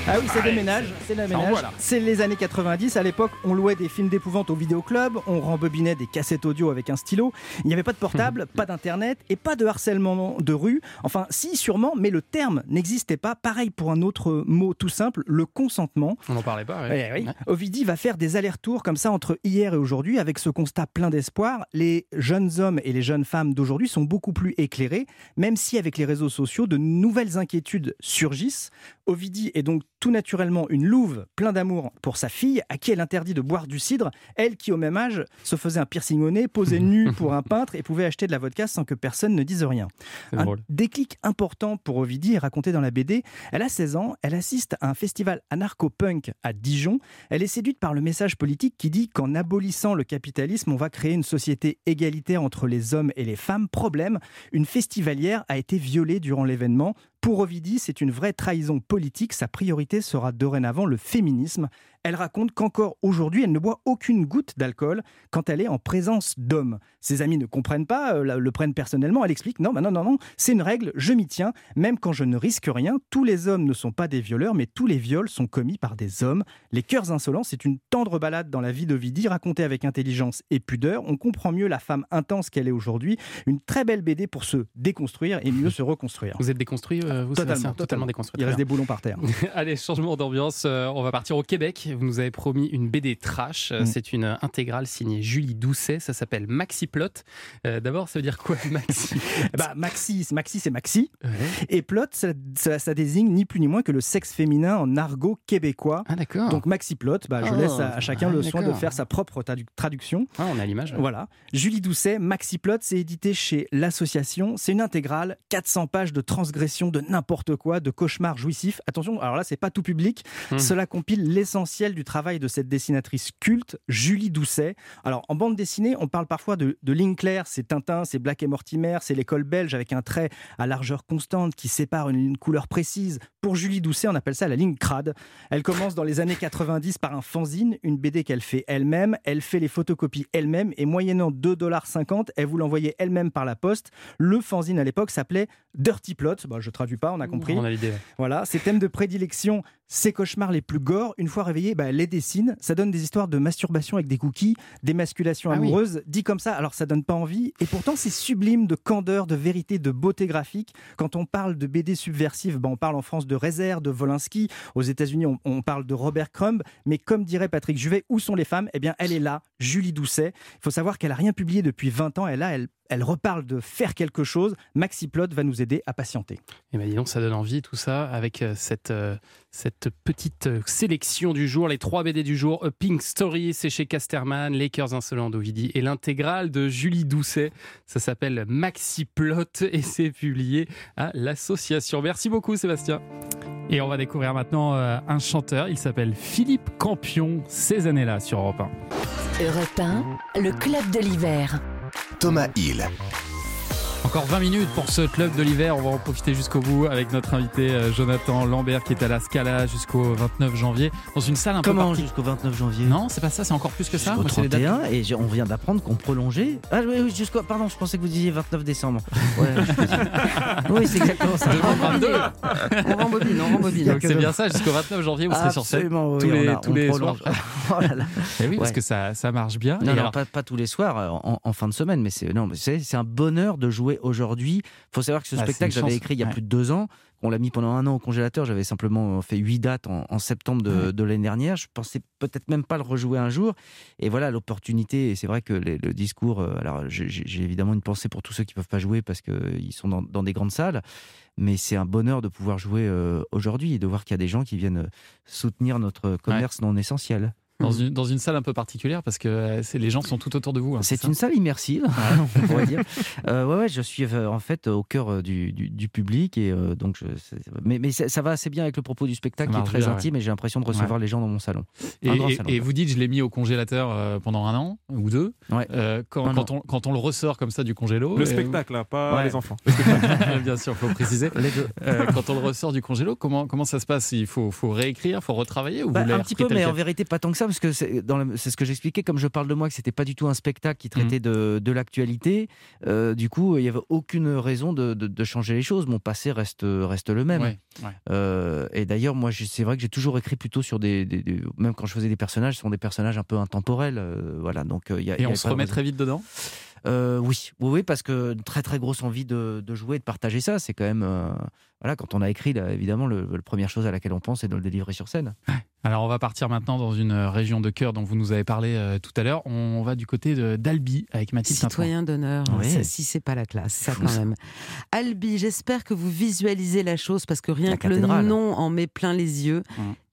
Ah oui, c'est déménage, c'est la Ça ménage. envoie, là. C'est les années 90. À l'époque, on louait des films d'épouvante au vidéoclub, on rembobinait des cassettes audio avec un stylo. Il n'y avait pas de portable, pas d'internet et pas de harcèlement de rue. Enfin, si, sûrement, mais le terme n'existait pas. Pareil pour un autre mot tout simple, le consentement. On n'en parlait pas. Eh oui. Ovidie va faire des allers-retours comme ça entre hier et aujourd'hui avec ce constat plein d'espoir. Les jeunes hommes et les jeunes femmes d'aujourd'hui sont beaucoup plus éclairés, même si avec les réseaux sociaux, de nouvelles inquiétudes surgissent. Ovidie est donc tout naturellement une louve plein d'amour pour sa fille, à qui elle interdit de boire du cidre, elle qui au même âge se faisait un piercing au nez, posait nue pour un peintre et pouvait acheter de la vodka sans que personne ne dise rien. Un drôle. déclic important pour Ovidie est raconté dans la BD. Elle a 16 ans, elle assiste à un festival anarcho-punk à Dijon. Elle est séduite par le message politique qui dit qu'en abolissant le capitalisme, on va créer une société égalitaire entre les hommes et les femmes. Problème, une festivalière a été violée durant l'événement. Pour Ovidie, c'est une vraie trahison politique. Sa priorité sera dorénavant le féminisme. Elle raconte qu'encore aujourd'hui, elle ne boit aucune goutte d'alcool quand elle est en présence d'hommes. Ses amis ne comprennent pas, euh, le prennent personnellement. Elle explique non, bah non, non, non, c'est une règle, je m'y tiens. Même quand je ne risque rien, tous les hommes ne sont pas des violeurs, mais tous les viols sont commis par des hommes. Les cœurs insolents, c'est une tendre balade dans la vie d'Ovidie, racontée avec intelligence et pudeur. On comprend mieux la femme intense qu'elle est aujourd'hui. Une très belle BD pour se déconstruire et mieux se reconstruire. Vous êtes déconstruit, euh, vous, Totalement, totalement. déconstruit. Il reste des boulons par terre. Allez, changement d'ambiance. euh, on va partir au Québec. Vous nous avez promis une BD trash. Euh, Mm. C'est une intégrale signée Julie Doucet. Ça s'appelle Maxi Plot. Euh, D'abord, ça veut dire quoi, Maxi bah, Maxi, c'est- Maxi, c'est Maxi. Et plot, ça, ça- ça désigne ni plus ni moins que le sexe féminin en argot québécois. Ah, d'accord. Donc Maxi Plot, bah, je Oh. laisse à, à chacun Ah, le soin de faire sa propre tradu- traduction. Ah, on a l'image. ouais. Voilà. Julie Doucet, Maxi Plot, c'est édité chez L'Association. C'est une intégrale, 400 pages de transgression, de n'importe quoi, de cauchemars jouissifs. Attention, alors là, c'est pas tout public. Hmm. Cela compile l'essentiel du travail de cette dessinatrice culte, Julie Doucet. Alors, en bande dessinée, on parle parfois de, de ligne claire. C'est Tintin, c'est Black et Mortimer, c'est l'école belge avec un trait à largeur constante qui sépare une, une couleur précise. Pour Julie Doucet, on appelle ça la ligne crade. Elle commence dans les années 90 par un fanzine, une BD qu'elle fait elle-même. Elle fait les photocopies elle-même et moyennant 2,50$, elle vous l'envoyait elle-même par la poste. Le fanzine à l'époque s'appelait Dirty Plot. Bah, je traduis pas, on a compris. On a l'idée. Voilà, ses thèmes de prédilection, ses cauchemars les plus gore, une fois réveillés, bah, elle les dessine. Ça donne des histoires de masturbation avec des cookies, d'émasculation Ah oui. amoureuse, dit comme ça, alors ça donne pas envie. Et pourtant, c'est sublime de candeur, de vérité, de beauté graphique. Quand on parle de BD subversive, bah, on parle en France de Rezer, de Volinsky. Aux États-Unis, on, on parle de Robert Crumb. Mais comme dirait Patrick Juvet, où sont les femmes? Eh bien, elle est là, Julie Doucet. Il faut savoir qu'elle a rien publié depuis 20 ans. Et là, elle, elle reparle de faire quelque chose. Maxi Plot va nous aider à patienter. Et ben dis donc, ça donne envie tout ça avec euh, cette, euh, cette petite euh, sélection du jour, les trois BD du jour. A Pink Story, c'est chez Casterman, Les Cœurs Insolents d'Ovidie et l'intégrale de Julie Doucet. Ça s'appelle Maxi Plot et c'est publié à l'association. Merci beaucoup Sébastien. Et on va découvrir maintenant un chanteur, il s'appelle Philippe Campion, ces années-là sur Europe 1. Europe 1, le club de l'hiver. Thomas Hill. Encore 20 minutes pour ce club de l'hiver. On va en profiter jusqu'au bout avec notre invité euh, Jonathan Lambert qui est à la Scala jusqu'au 29 janvier dans une salle un peu Comment particulière. jusqu'au 29 janvier? Non, c'est pas ça, c'est encore plus que ça. Moi, c'est les dates- 31 et on vient d'apprendre qu'on prolongeait. Ah oui, oui jusqu'au. Pardon, je pensais que vous disiez 29 décembre. Ouais, oui, c'est exactement ça. 2022. On rembobine, on rembobine. Donc c'est bien ça, jusqu'au 29 janvier, vous serez sur scène Absolument, oui, tous les, a- tous les soirs. Oh là là. Eh oui, parce Ouais. que ça, ça marche bien. Non, Et non, alors- pas, pas tous les soirs, euh, en, en fin de semaine, mais c'est non, mais c'est un bonheur de jouer aujourd'hui. Il faut savoir que ce Ah, c'est spectacle, j'avais écrit il y a Ouais. plus de deux ans. On l'a mis pendant un an au congélateur. J'avais simplement fait huit dates en, en septembre de, de l'année dernière. Je pensais peut-être même pas le rejouer un jour. Et voilà l'opportunité. Et c'est vrai que les- le discours. euh, alors, j'ai évidemment une pensée pour tous ceux qui peuvent pas jouer parce qu'ils sont dans, dans des grandes salles. Mais c'est un bonheur de pouvoir jouer euh, aujourd'hui et de voir qu'il y a des gens qui viennent euh, soutenir notre commerce non essentiel. Dans une, dans une salle un peu particulière parce que euh, les gens sont tout autour de vous. hein, C'est une salle immersive, on pourrait dire. Euh, ouais, ouais, je suis euh, en fait au cœur euh, du, du- du public et euh, donc je, mais, mais ça ça va assez bien avec le propos du spectacle qui est très bien, intime ouais. et j'ai l'impression de recevoir Ouais. les gens dans mon salon. Et, Un grand et- salon. et vous dites, je l'ai mis au congélateur euh, pendant un an ou deux. Euh, quand, on, quand on le ressort comme ça du congélo. Le euh, spectacle, hein, pas Ouais. les enfants. Bien sûr, il faut préciser. Les deux. Euh, quand on le ressort du congélo, comment, comment ça se passe? Il faut, faut réécrire, faut retravailler ou Bah, vous un petit peu, mais en vérité pas tant que ça, parce que c'est ce que j'expliquais, comme je parle de moi, que c'était pas du tout un spectacle qui traitait de, de l'actualité. euh, du coup, il y avait aucune raison de, de- de changer les choses. Mon passé reste reste le même. Ouais, ouais. Euh, et d'ailleurs, moi, c'est vrai que j'ai toujours écrit plutôt sur des, des- des- même quand je faisais des personnages, ce sont des personnages un peu intemporels. euh, voilà, donc y a, Et y on se remet raison. très vite dedans? Oui, oui, oui, parce que très très grosse envie de, jouer, et de partager ça, c'est quand même voilà quand on a écrit, là, évidemment, le, la première chose à laquelle on pense, c'est de le délivrer sur scène. Alors on va partir maintenant dans une euh, région de cœur dont vous nous avez parlé euh, tout à l'heure. On va du côté d'Albi avec Mathilde. Citoyen d'honneur, Oui. ça, si c'est pas la classe, ça quand même. Albi, j'espère que vous visualisez la chose parce que rien La que le nom en met plein les yeux.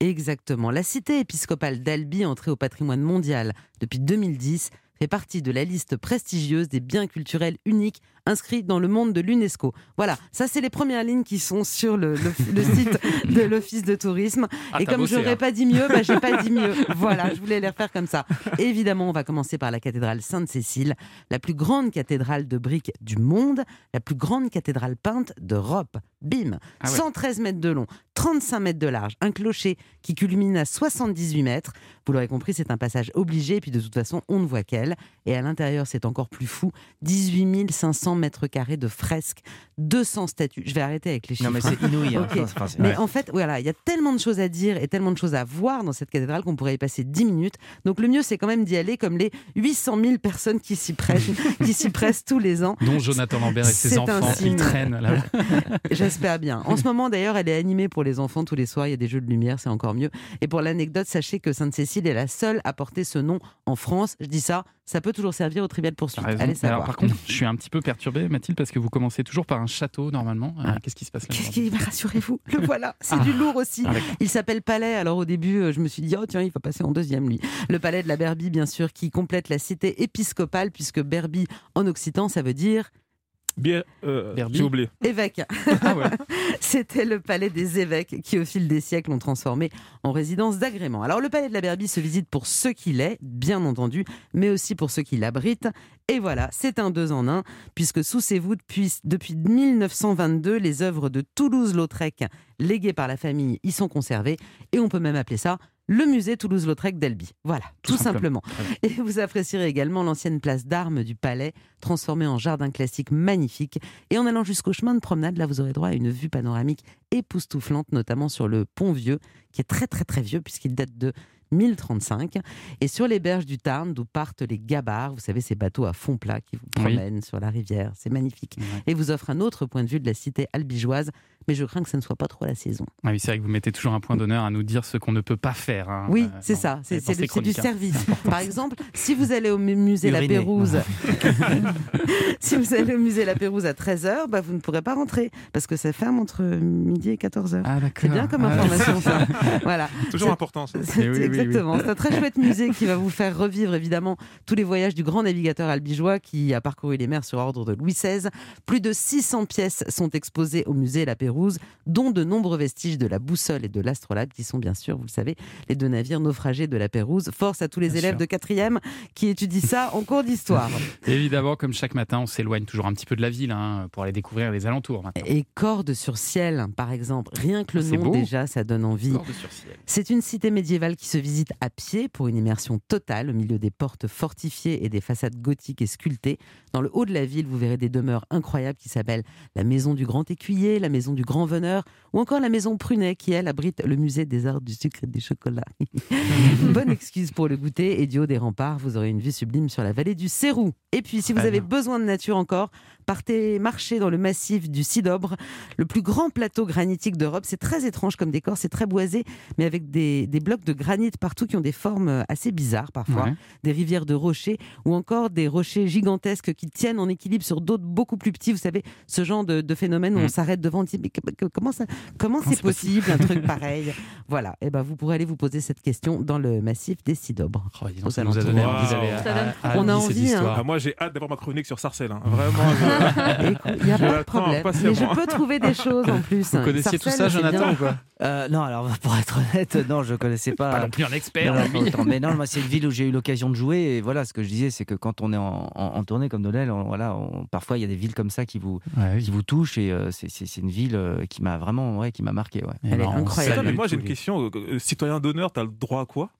Exactement. La cité épiscopale d'Albi, entrée au patrimoine mondial depuis 2010, fait partie de la liste prestigieuse des biens culturels uniques inscrits dans le monde de l'UNESCO. Voilà, ça c'est les premières lignes qui sont sur le, le- le site de l'Office de tourisme. Ah, Et comme bossé, j'aurais hein. pas dit mieux, bah, j'ai pas dit mieux. Voilà, je voulais les refaire comme ça. Évidemment, on va commencer par la cathédrale Sainte-Cécile, la plus grande cathédrale de briques du monde, la plus grande cathédrale peinte d'Europe. Bim Ah ouais. 113 mètres de long, 35 mètres de large, un clocher qui culmine à 78 mètres. Vous l'aurez compris, c'est un passage obligé, et puis de toute façon, on ne voit qu'elle. Et à l'intérieur, c'est encore plus fou 18 500 mètres carrés de fresques, 200 statues. Je vais arrêter avec les chiffres. Non, mais c'est inouï, hein. Enfin, Mais ouais. en fait, voilà, il y a tellement de choses à dire et tellement de choses à voir dans cette cathédrale qu'on pourrait y passer 10 minutes. Donc le mieux, c'est quand même d'y aller comme les 800 000 personnes qui s'y pressent, qui s'y pressent tous les ans. Dont Jonathan Lambert et ses enfants qui traînent là. J'espère bien. En ce moment, d'ailleurs, elle est animée pour les enfants tous les soirs. Il y a des jeux de lumière, c'est encore mieux. Et pour l'anecdote, sachez que Sainte-Cécile est la seule à porter ce nom en France. Je dis ça, ça peut toujours servir au trivial poursuite. T'as raison. Allez savoir. alors, par contre, je suis un petit peu perturbé, Mathilde, parce que vous commencez toujours par un château normalement. Euh, Qu'est-ce qui se passe là Qu'est-ce qui rassurez-vous, le voilà, c'est Ah. du lourd aussi. Ah, il s'appelle Palais. Alors au début, euh, je me suis dit oh tiens, il va passer en deuxième lui. Le Palais de la Berbie, bien sûr, qui complète la cité épiscopale puisque Berbie en occitan, ça veut dire Bien, euh, Berbie. j'ai oublié. évêque. Ah ouais. C'était le palais des évêques qui, au fil des siècles, ont transformé en résidence d'agrément. Alors, le palais de la Berbie se visite pour ce qu'il est, bien entendu, mais aussi pour ceux qui l'abritent. Et voilà, c'est un deux en un, puisque sous ses voûtes, depuis, depuis 1922, les œuvres de Toulouse-Lautrec, léguées par la famille, y sont conservées. Et on peut même appeler ça le musée Toulouse-Lautrec d'Albi. Voilà, tout, simplement. Et vous apprécierez également l'ancienne place d'armes du palais, transformée en jardin classique magnifique. Et en allant jusqu'au chemin de promenade, là, vous aurez droit à une vue panoramique époustouflante, notamment sur le pont vieux, qui est très très très vieux, puisqu'il date de 1035. Et sur les berges du Tarn, d'où partent les gabarres, vous savez, ces bateaux à fond plat qui vous Oui. promènent sur la rivière, c'est magnifique. Et vous offre un autre point de vue de la cité albigeoise, mais je crains que ce ne soit pas trop la saison. Ah oui, c'est vrai que vous mettez toujours un point d'honneur à nous dire ce qu'on ne peut pas faire. hein, Oui, euh, c'est ça, c'est du- hein. service. Par exemple, si vous allez au mu- musée La. Pérouse, si vous allez au musée La Pérouse à 13h, bah, vous ne pourrez pas rentrer parce que ça ferme entre midi et 14h. Ah d'accord. C'est bien comme Ah, information ça. voilà. Toujours important, ça. c'est- oui, oui, exactement. oui. C'est un très chouette musée qui va vous faire revivre évidemment tous les voyages du grand navigateur albigeois qui a parcouru les mers sur ordre de Louis XVI. Plus de 600 pièces sont exposées au musée La Pérouse, dont de nombreux vestiges de la boussole et de l'astrolabe, qui sont bien sûr, vous le savez, les deux navires naufragés de La Pérouse. Force à tous les Bien élèves sûr. de quatrième qui étudient ça en cours d'histoire. Évidemment, comme chaque matin, on s'éloigne toujours un petit peu de la ville hein, pour aller découvrir les alentours. maintenant. Et Corde sur ciel, par exemple, rien que le C'est nom beau. déjà, ça donne envie. C'est une cité médiévale qui se visite à pied pour une immersion totale au milieu des portes fortifiées et des façades gothiques et sculptées. Dans le haut de la ville, vous verrez des demeures incroyables qui s'appellent la maison du grand écuyer, la maison du grand veneur ou encore la maison Prunet qui, elle, abrite le musée des arts du sucre et du chocolat. Bonne excuse pour le goûter et du haut des remparts, vous aurez une vue sublime sur la vallée du Cérou. Et puis, si vous avez besoin de nature encore, partez marcher dans le massif du Sidobre, le plus grand plateau granitique d'Europe. C'est très étrange comme décor, c'est très boisé, mais avec des, des blocs de granit partout qui ont des formes euh, assez bizarres parfois, Ouais. des rivières de rochers ou encore des rochers gigantesques qui tiennent en équilibre sur d'autres beaucoup plus petits. Vous savez, ce genre de, de phénomène où Mm. on s'arrête devant, on dit mais comment ça, comment c'est possible un truc pareil? Voilà, et ben vous pourrez aller vous poser cette question dans le massif des Sidobres. Oh, donc, Aux ça nous a alentours. donné Wow. envie d'aller à- Ça donne à- à On a envie, hein. Ah, moi, j'ai hâte d'avoir ma chronique sur Sarcelles. hein. Vraiment. Il n'y a Je pas de problème. Mais je peux trouver des choses en plus. Vous connaissiez tout ça, Jonathan, ou quoi Euh, non, alors pour être honnête, non, je connaissais pas. Pas non plus un expert. Non, non, mais non, moi, c'est une ville où j'ai eu l'occasion de jouer. Et voilà, ce que je disais, c'est que quand on est en, en- en tournée comme Nolel, on- voilà, on- parfois il y a des villes comme ça qui vous, Ouais, qui vous touchent. Et euh, c'est une ville euh, qui m'a vraiment, ouais, qui m'a marqué. Ouais. Elle est incroyable. salue mais moi, j'ai une question. Euh, Citoyen d'honneur, t'as le droit à quoi?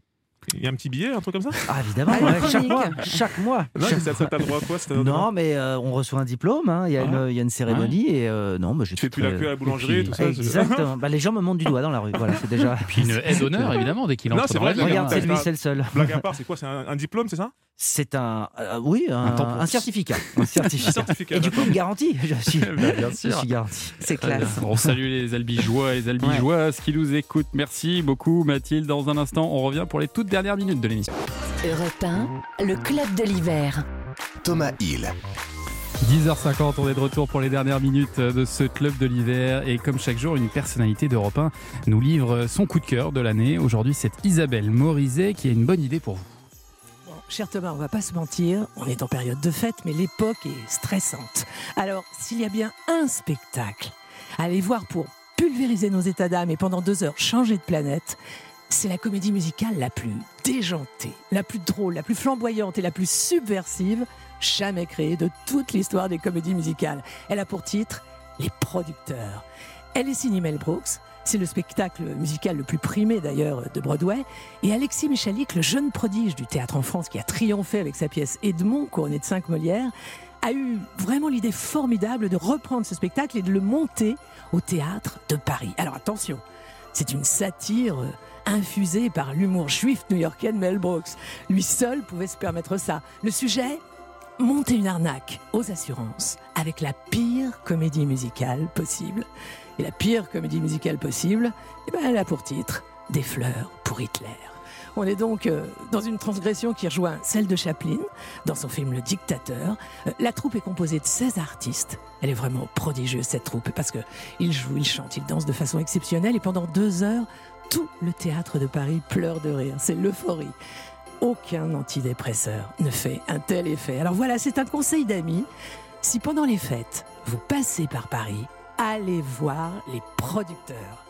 Il y a un petit billet, un truc comme ça Ah, évidemment, Ah, ouais, chaque mois. Chaque mois. Non, Chaque- mais ça, t'as droit à quoi Non, mais euh, on reçoit un diplôme, hein, il y, a Ah. une- il y a une cérémonie et euh, non, j'ai Tu fais plus la queue à la boulangerie et tout ça. je- Exactement. Bah, les gens me montrent du doigt dans la rue. Voilà, c'est déjà. Puis une aide d'honneur, évidemment, dès qu'il Non, entre c'est dans vrai. Regarde, c'est lui, c'est le seul. Blague à part, c'est quoi C'est un, un diplôme, c'est ça C'est un, euh, oui, un, certificat. Un certificat. Certificat. Et du coup, une garantie. Je suis, Bah, bien je sûr. suis garanti. C'est classe. On salue les albigeois et les albigeoises qui nous écoutent. Merci beaucoup Mathilde. Dans un instant, on revient pour les toutes dernières minutes de l'émission. Europe 1, le club de l'hiver. Thomas Hill. 10h50, on est de retour pour les dernières minutes de ce club de l'hiver. Et comme chaque jour, une personnalité d'Europe 1 nous livre son coup de cœur de l'année. Aujourd'hui, c'est Isabelle Morizet qui a une bonne idée pour vous. Bon, cher Thomas, on va pas se mentir, on est en période de fête, mais l'époque est stressante. Alors, s'il y a bien un spectacle à aller voir pour pulvériser nos états d'âme et pendant deux heures changer de planète, c'est la comédie musicale la plus déjantée, la plus drôle, la plus flamboyante et la plus subversive jamais créée de toute l'histoire des comédies musicales. Elle a pour titre Les producteurs. Elle est signée Mel Brooks. C'est le spectacle musical le plus primé d'ailleurs de Broadway. Et Alexis Michalik, le jeune prodige du théâtre en France qui a triomphé avec sa pièce Edmond, couronnée de cinq Molières, a eu vraiment l'idée formidable de reprendre ce spectacle et de le monter au théâtre de Paris. Alors attention, c'est une satire infusée par l'humour juif new-yorkais de Mel Brooks. Lui seul pouvait se permettre ça. Le sujet Monter une arnaque aux assurances avec la pire comédie musicale possible. Et la pire comédie musicale possible, eh ben, elle a pour titre Des fleurs pour Hitler. On est donc euh, dans une transgression qui rejoint celle de Chaplin dans son film Le Dictateur. Euh, la troupe est composée de 16 artistes. Elle est vraiment prodigieuse cette troupe parce que ils jouent, ils chantent, ils dansent de façon exceptionnelle et pendant deux heures, tout le théâtre de Paris pleure de rire. C'est l'euphorie. Aucun antidépresseur ne fait un tel effet. Alors voilà, c'est un conseil d'amis. Si pendant les fêtes, vous passez par Paris, allez voir les producteurs.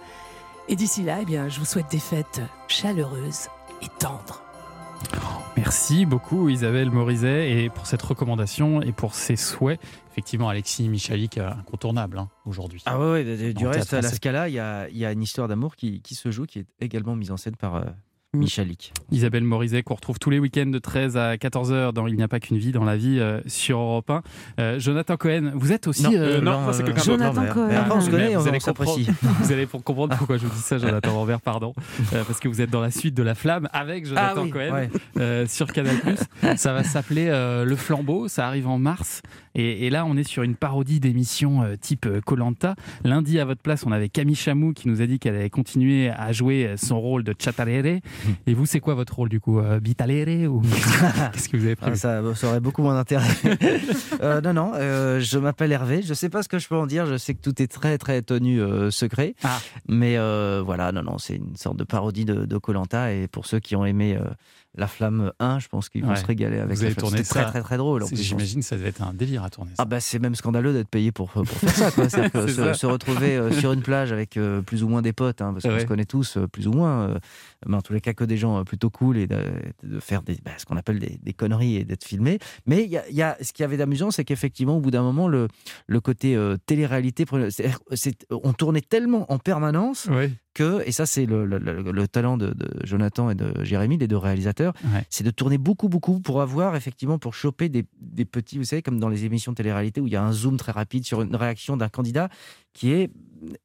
Et d'ici là, eh je vous souhaite des fêtes chaleureuses et tendres. Merci beaucoup Isabelle Morizet et pour cette recommandation et pour ces souhaits. Effectivement, Alexis Michalik, incontournable hein, aujourd'hui. Ah ouais, ouais, du- reste, à la. Scala, il y a, il y a une histoire d'amour qui, qui se joue, qui est également mise en scène par euh, Michalik. Isabelle Morizet qu'on retrouve tous les week-ends de 13 à 14h dans Il n'y a pas qu'une vie dans la vie euh, sur Europe 1. Euh, Jonathan Cohen, vous êtes aussi... Non, euh, non, c'est quelqu'un. Jonathan Cohen. mais après, on se connaît, vous on- allez on s'apprécie. comprendre- Vous allez pour comprendre pourquoi je vous dis ça, Jonathan Lambert, pardon. Euh, parce que vous êtes dans la suite de La Flamme avec Jonathan Ah oui, Cohen ouais. euh, sur Canal+. Ça va s'appeler euh, Le Flambeau, ça arrive en mars. Et, et là, on est sur une parodie d'émission euh, type Colanta. Lundi, à votre place, on avait Camille Chamou qui nous a dit qu'elle allait continuer à jouer son rôle de Chatarere. Et vous, c'est quoi votre rôle du coup euh, Bitalere ou qu'est-ce que vous avez Ah, prévu ça, ça aurait beaucoup moins d'intérêt. Euh, non, non, euh, je m'appelle Hervé. Je sais pas ce que je peux en dire. Je sais que tout est très, très tenu euh, secret. Ah. Mais voilà, non, non, c'est une sorte de parodie de Colanta. Et pour ceux qui ont aimé La Flamme 1, je pense qu'ils vont Ouais. se régaler avec Vous avez tourné C'était très, très, très drôle. plus. J'imagine que ça devait être un délire à tourner. ça. Ah bah c'est même scandaleux d'être payé pour, pour faire ça. Quoi. Que se, ça. se retrouver euh, sur une plage avec euh, plus ou moins des potes, hein, parce qu'on Ouais. se connaît tous euh, plus ou moins, mais en tous les cas que des gens plutôt cool et de, de faire des, bah, ce qu'on appelle des, des conneries et d'être filmé. Mais il y a, y a- ce qui avait d'amusant, c'est qu'effectivement au bout d'un moment, le, le côté télé-réalité, on tournait tellement en permanence Ouais. Que, et ça c'est le, le- le- le talent de, de Jonathan et de Jérémy, les deux réalisateurs, Ouais. c'est de tourner beaucoup, beaucoup pour avoir effectivement, pour choper des, des petits, vous savez, comme dans les émissions de télé-réalité où il y a un zoom très rapide sur une réaction d'un candidat qui est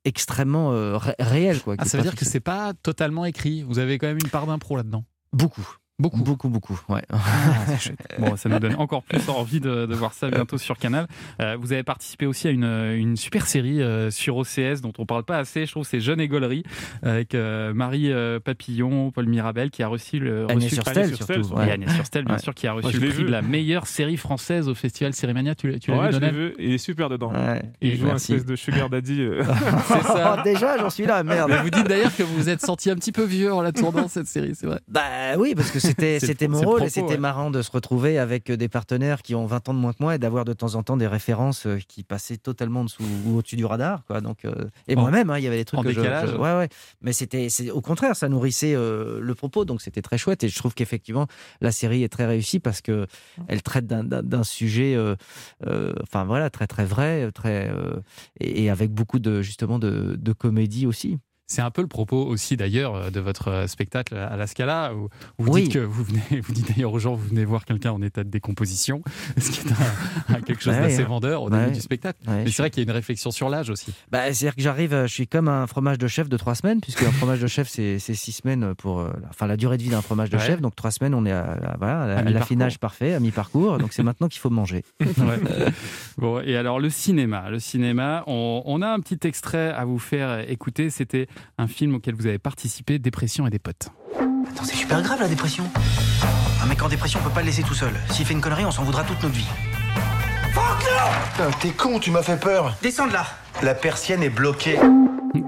extrêmement euh, ré- réel. Quoi, Ah, ça veut dire que c'est pas totalement écrit. Vous avez quand même une part d'impro là-dedans. Beaucoup. Beaucoup. Beaucoup, beaucoup, ouais. Ah. Bon, ça nous donne encore plus envie de, de voir ça bientôt sur Canal. Euh, vous avez participé aussi à une, une super série euh, sur OCS dont on parle pas assez, je trouve, c'est Jeune et Gaulerie, avec euh, Marie euh, Papillon, Paul Mirabel, qui a reçu le Agnès reçu- Surstel, surtout, Et ouais. Agnès Surstel, bien Ouais. sûr, qui a reçu le prix vu. de la meilleure série française au festival Cérémania. Tu, l'as- tu l'as Ouais, vu, je l'ai vu. Il est super dedans. Ouais. Il Et joue un espèce de sugar daddy. euh. C'est ça. Déjà, j'en suis là, merde. Mais vous dites d'ailleurs que vous vous êtes senti un petit peu vieux en la tournant cette série, c'est vrai. Bah oui, parce que c'était c'était mon rôle propos, et c'était ouais. marrant de se retrouver avec euh, des partenaires qui ont 20 ans de moins que moi et d'avoir de temps en temps des références euh, qui passaient totalement en dessous ou au-dessus du radar. Quoi. Donc, euh, et moi-même, hein, il y avait des trucs en que décalage. je, Ouais, ouais. Mais c'était c'est- au contraire, ça nourrissait euh, le propos, donc c'était très chouette. Et je trouve qu'effectivement, la série est très réussie parce que elle traite d'un- d'un d'un sujet, euh, enfin voilà, très très vrai, très et, et avec beaucoup de justement de, de comédie aussi. C'est un peu le propos aussi d'ailleurs euh, de votre euh, spectacle à la Scala où vous Oui. dites que vous venez, vous dites d'ailleurs aux gens vous venez voir quelqu'un en état de décomposition, ce qui est un- un quelque chose Ouais, d'assez hein. vendeur au Ouais. début du spectacle. Ouais, Mais c'est vrai qu'il y a une réflexion sur l'âge aussi. Bah, C'est-à-dire que j'arrive, euh, je suis comme un fromage de chef de trois semaines, puisque un fromage de chef, c'est six semaines pour. euh, Enfin, la durée de vie d'un fromage de chef. Donc, trois semaines, on est à, à- voilà, à la- À à mi-parcours. l'affinage parfait, à mi-parcours. Donc, c'est maintenant qu'il faut manger. Bon, et alors le cinéma, le cinéma, on, on a un petit extrait à vous faire écouter. C'était un film auquel vous avez participé, Dépression et des potes. Attends, c'est super grave la dépression. Un mec en dépression, on peut pas le laisser tout seul. S'il fait une connerie, on s'en voudra toute notre vie. Putain, T'es con, tu m'as fait peur. Descends de là. La persienne est bloquée.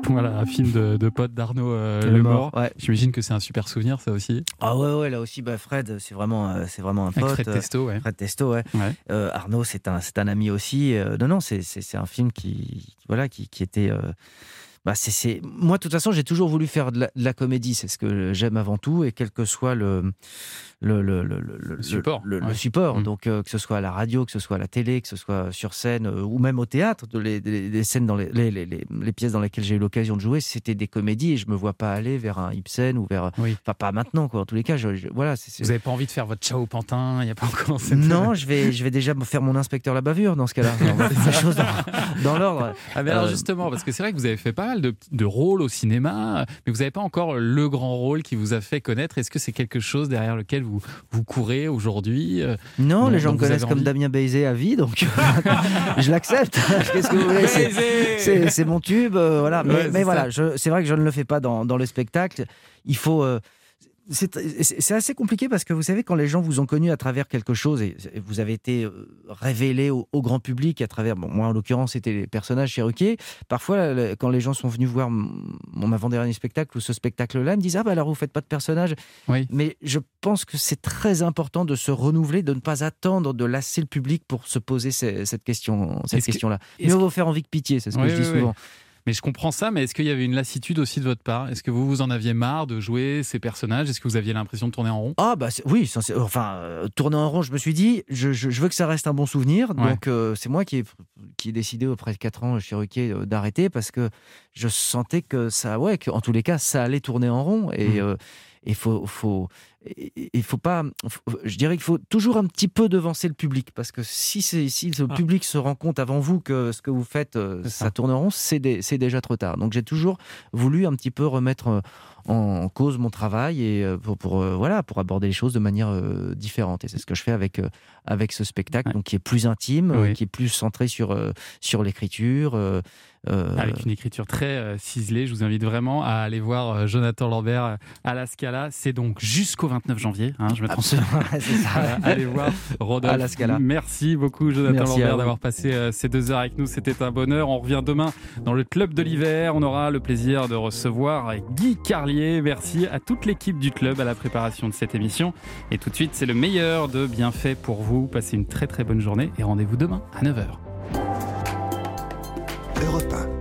Voilà, un film de, de potes d'Arnaud euh, Le Lemort. Mort, ouais. J'imagine que c'est un super souvenir, ça aussi. Ah ouais, ouais, là aussi, bah, Fred, c'est vraiment, euh, c'est vraiment un Avec pote. Fred euh, Testo, ouais. Fred Testo, ouais. Ouais. Euh, Arnaud, c'est un, c'est un ami aussi. Euh, non, non, c'est, un film qui, qui- voilà, qui, qui était. Bah, c'est. Moi, de toute façon, j'ai toujours voulu faire de la, de la comédie. C'est ce que j'aime avant tout, et quel que soit le, le, le, le, le- support, ouais. support. Mm. Donc, euh, que ce soit à la radio, que ce soit à la télé, que ce soit sur scène, euh, ou même au théâtre, de les, les- les scènes dans les, les, les- les- les pièces dans lesquelles j'ai eu l'occasion de jouer, c'était des comédies, et je me vois pas aller vers un Ibsen ou vers. Oui. Enfin, pas maintenant, quoi. En tous les cas, je, je- voilà. Vous n'avez pas envie de faire votre ciao pantin? Il n'y a pas encore cette... non, je vais, je vais déjà faire mon inspecteur la bavure dans ce cas-là. On va faire les choses dans, dans l'ordre. Ah mais alors Euh, justement, parce que c'est vrai que vous avez fait pas mal de, de rôles au cinéma, mais vous n'avez pas encore le grand rôle qui vous a fait connaître. Est-ce que c'est quelque chose derrière lequel vous, vous courez aujourd'hui euh, Non, les gens me connaissent comme Damien Baizé à vie, donc je l'accepte. Qu'est-ce que vous voulez c'est- mon tube, euh, voilà. Mais, Ouais, mais c'est voilà, c'est vrai que je ne le fais pas dans, dans le spectacle. Il faut. euh, c'est assez compliqué parce que vous savez, quand les gens vous ont connu à travers quelque chose et vous avez été euh, révélé au, au grand public à travers, bon, moi en l'occurrence, c'était les personnages chez Ruquier. Parfois, quand les gens sont venus voir mon avant-dernier spectacle ou ce spectacle-là, ils me disent Ah, bah alors vous faites pas de personnage. Oui. Mais je pense que c'est très important de se renouveler, de ne pas attendre de lasser le public pour se poser cette question, cette Est-ce que- question-là. est-ce Mieux que- vaut faire envie que pitié, c'est ce que Oui, je dis oui. souvent. Mais je comprends ça, mais est-ce qu'il y avait une lassitude aussi de votre part? Est-ce que vous vous en aviez marre de jouer ces personnages? Est-ce que vous aviez l'impression de tourner en rond? Ah bah oui, c'est- enfin euh, tourner en rond, je me suis dit, je, je- je veux que ça reste un bon souvenir, Ouais. donc euh, c'est moi qui ai, qui ai décidé auprès de 4 ans chez Ruquier euh, d'arrêter parce que je sentais que ça, ouais, que, en tous les cas, ça allait tourner en rond. Et Mhm. Il faut, faut, il faut pas, faut- je dirais qu'il faut toujours un petit peu devancer le public parce que si, c'est- si le Ah. public se rend compte avant vous que ce que vous faites, euh, ça. tourne en rond, c'est déjà trop tard. Donc j'ai toujours voulu un petit peu remettre euh, en cause mon travail et euh, pour, pour, euh, voilà pour aborder les choses de manière euh, différente et c'est ce que je fais avec euh, avec ce spectacle donc qui est plus intime Oui. qui est plus centré sur sur l'écriture Avec une écriture très ciselée, je vous invite vraiment à aller voir Jonathan Lambert à la Scala. C'est donc jusqu'au 29 janvier, hein, je me trompe. Allez voir Rodolphe. À la Scala. Merci beaucoup Jonathan Merci Lambert d'avoir passé ces deux heures avec nous. C'était un bonheur. On revient demain dans le club de l'hiver. On aura le plaisir de recevoir Guy Merci à toute l'équipe du club à la préparation de cette émission. Et tout de suite, c'est le meilleur de bienfaits pour vous. Passez une très très bonne journée et rendez-vous demain à 9h. Europe 1.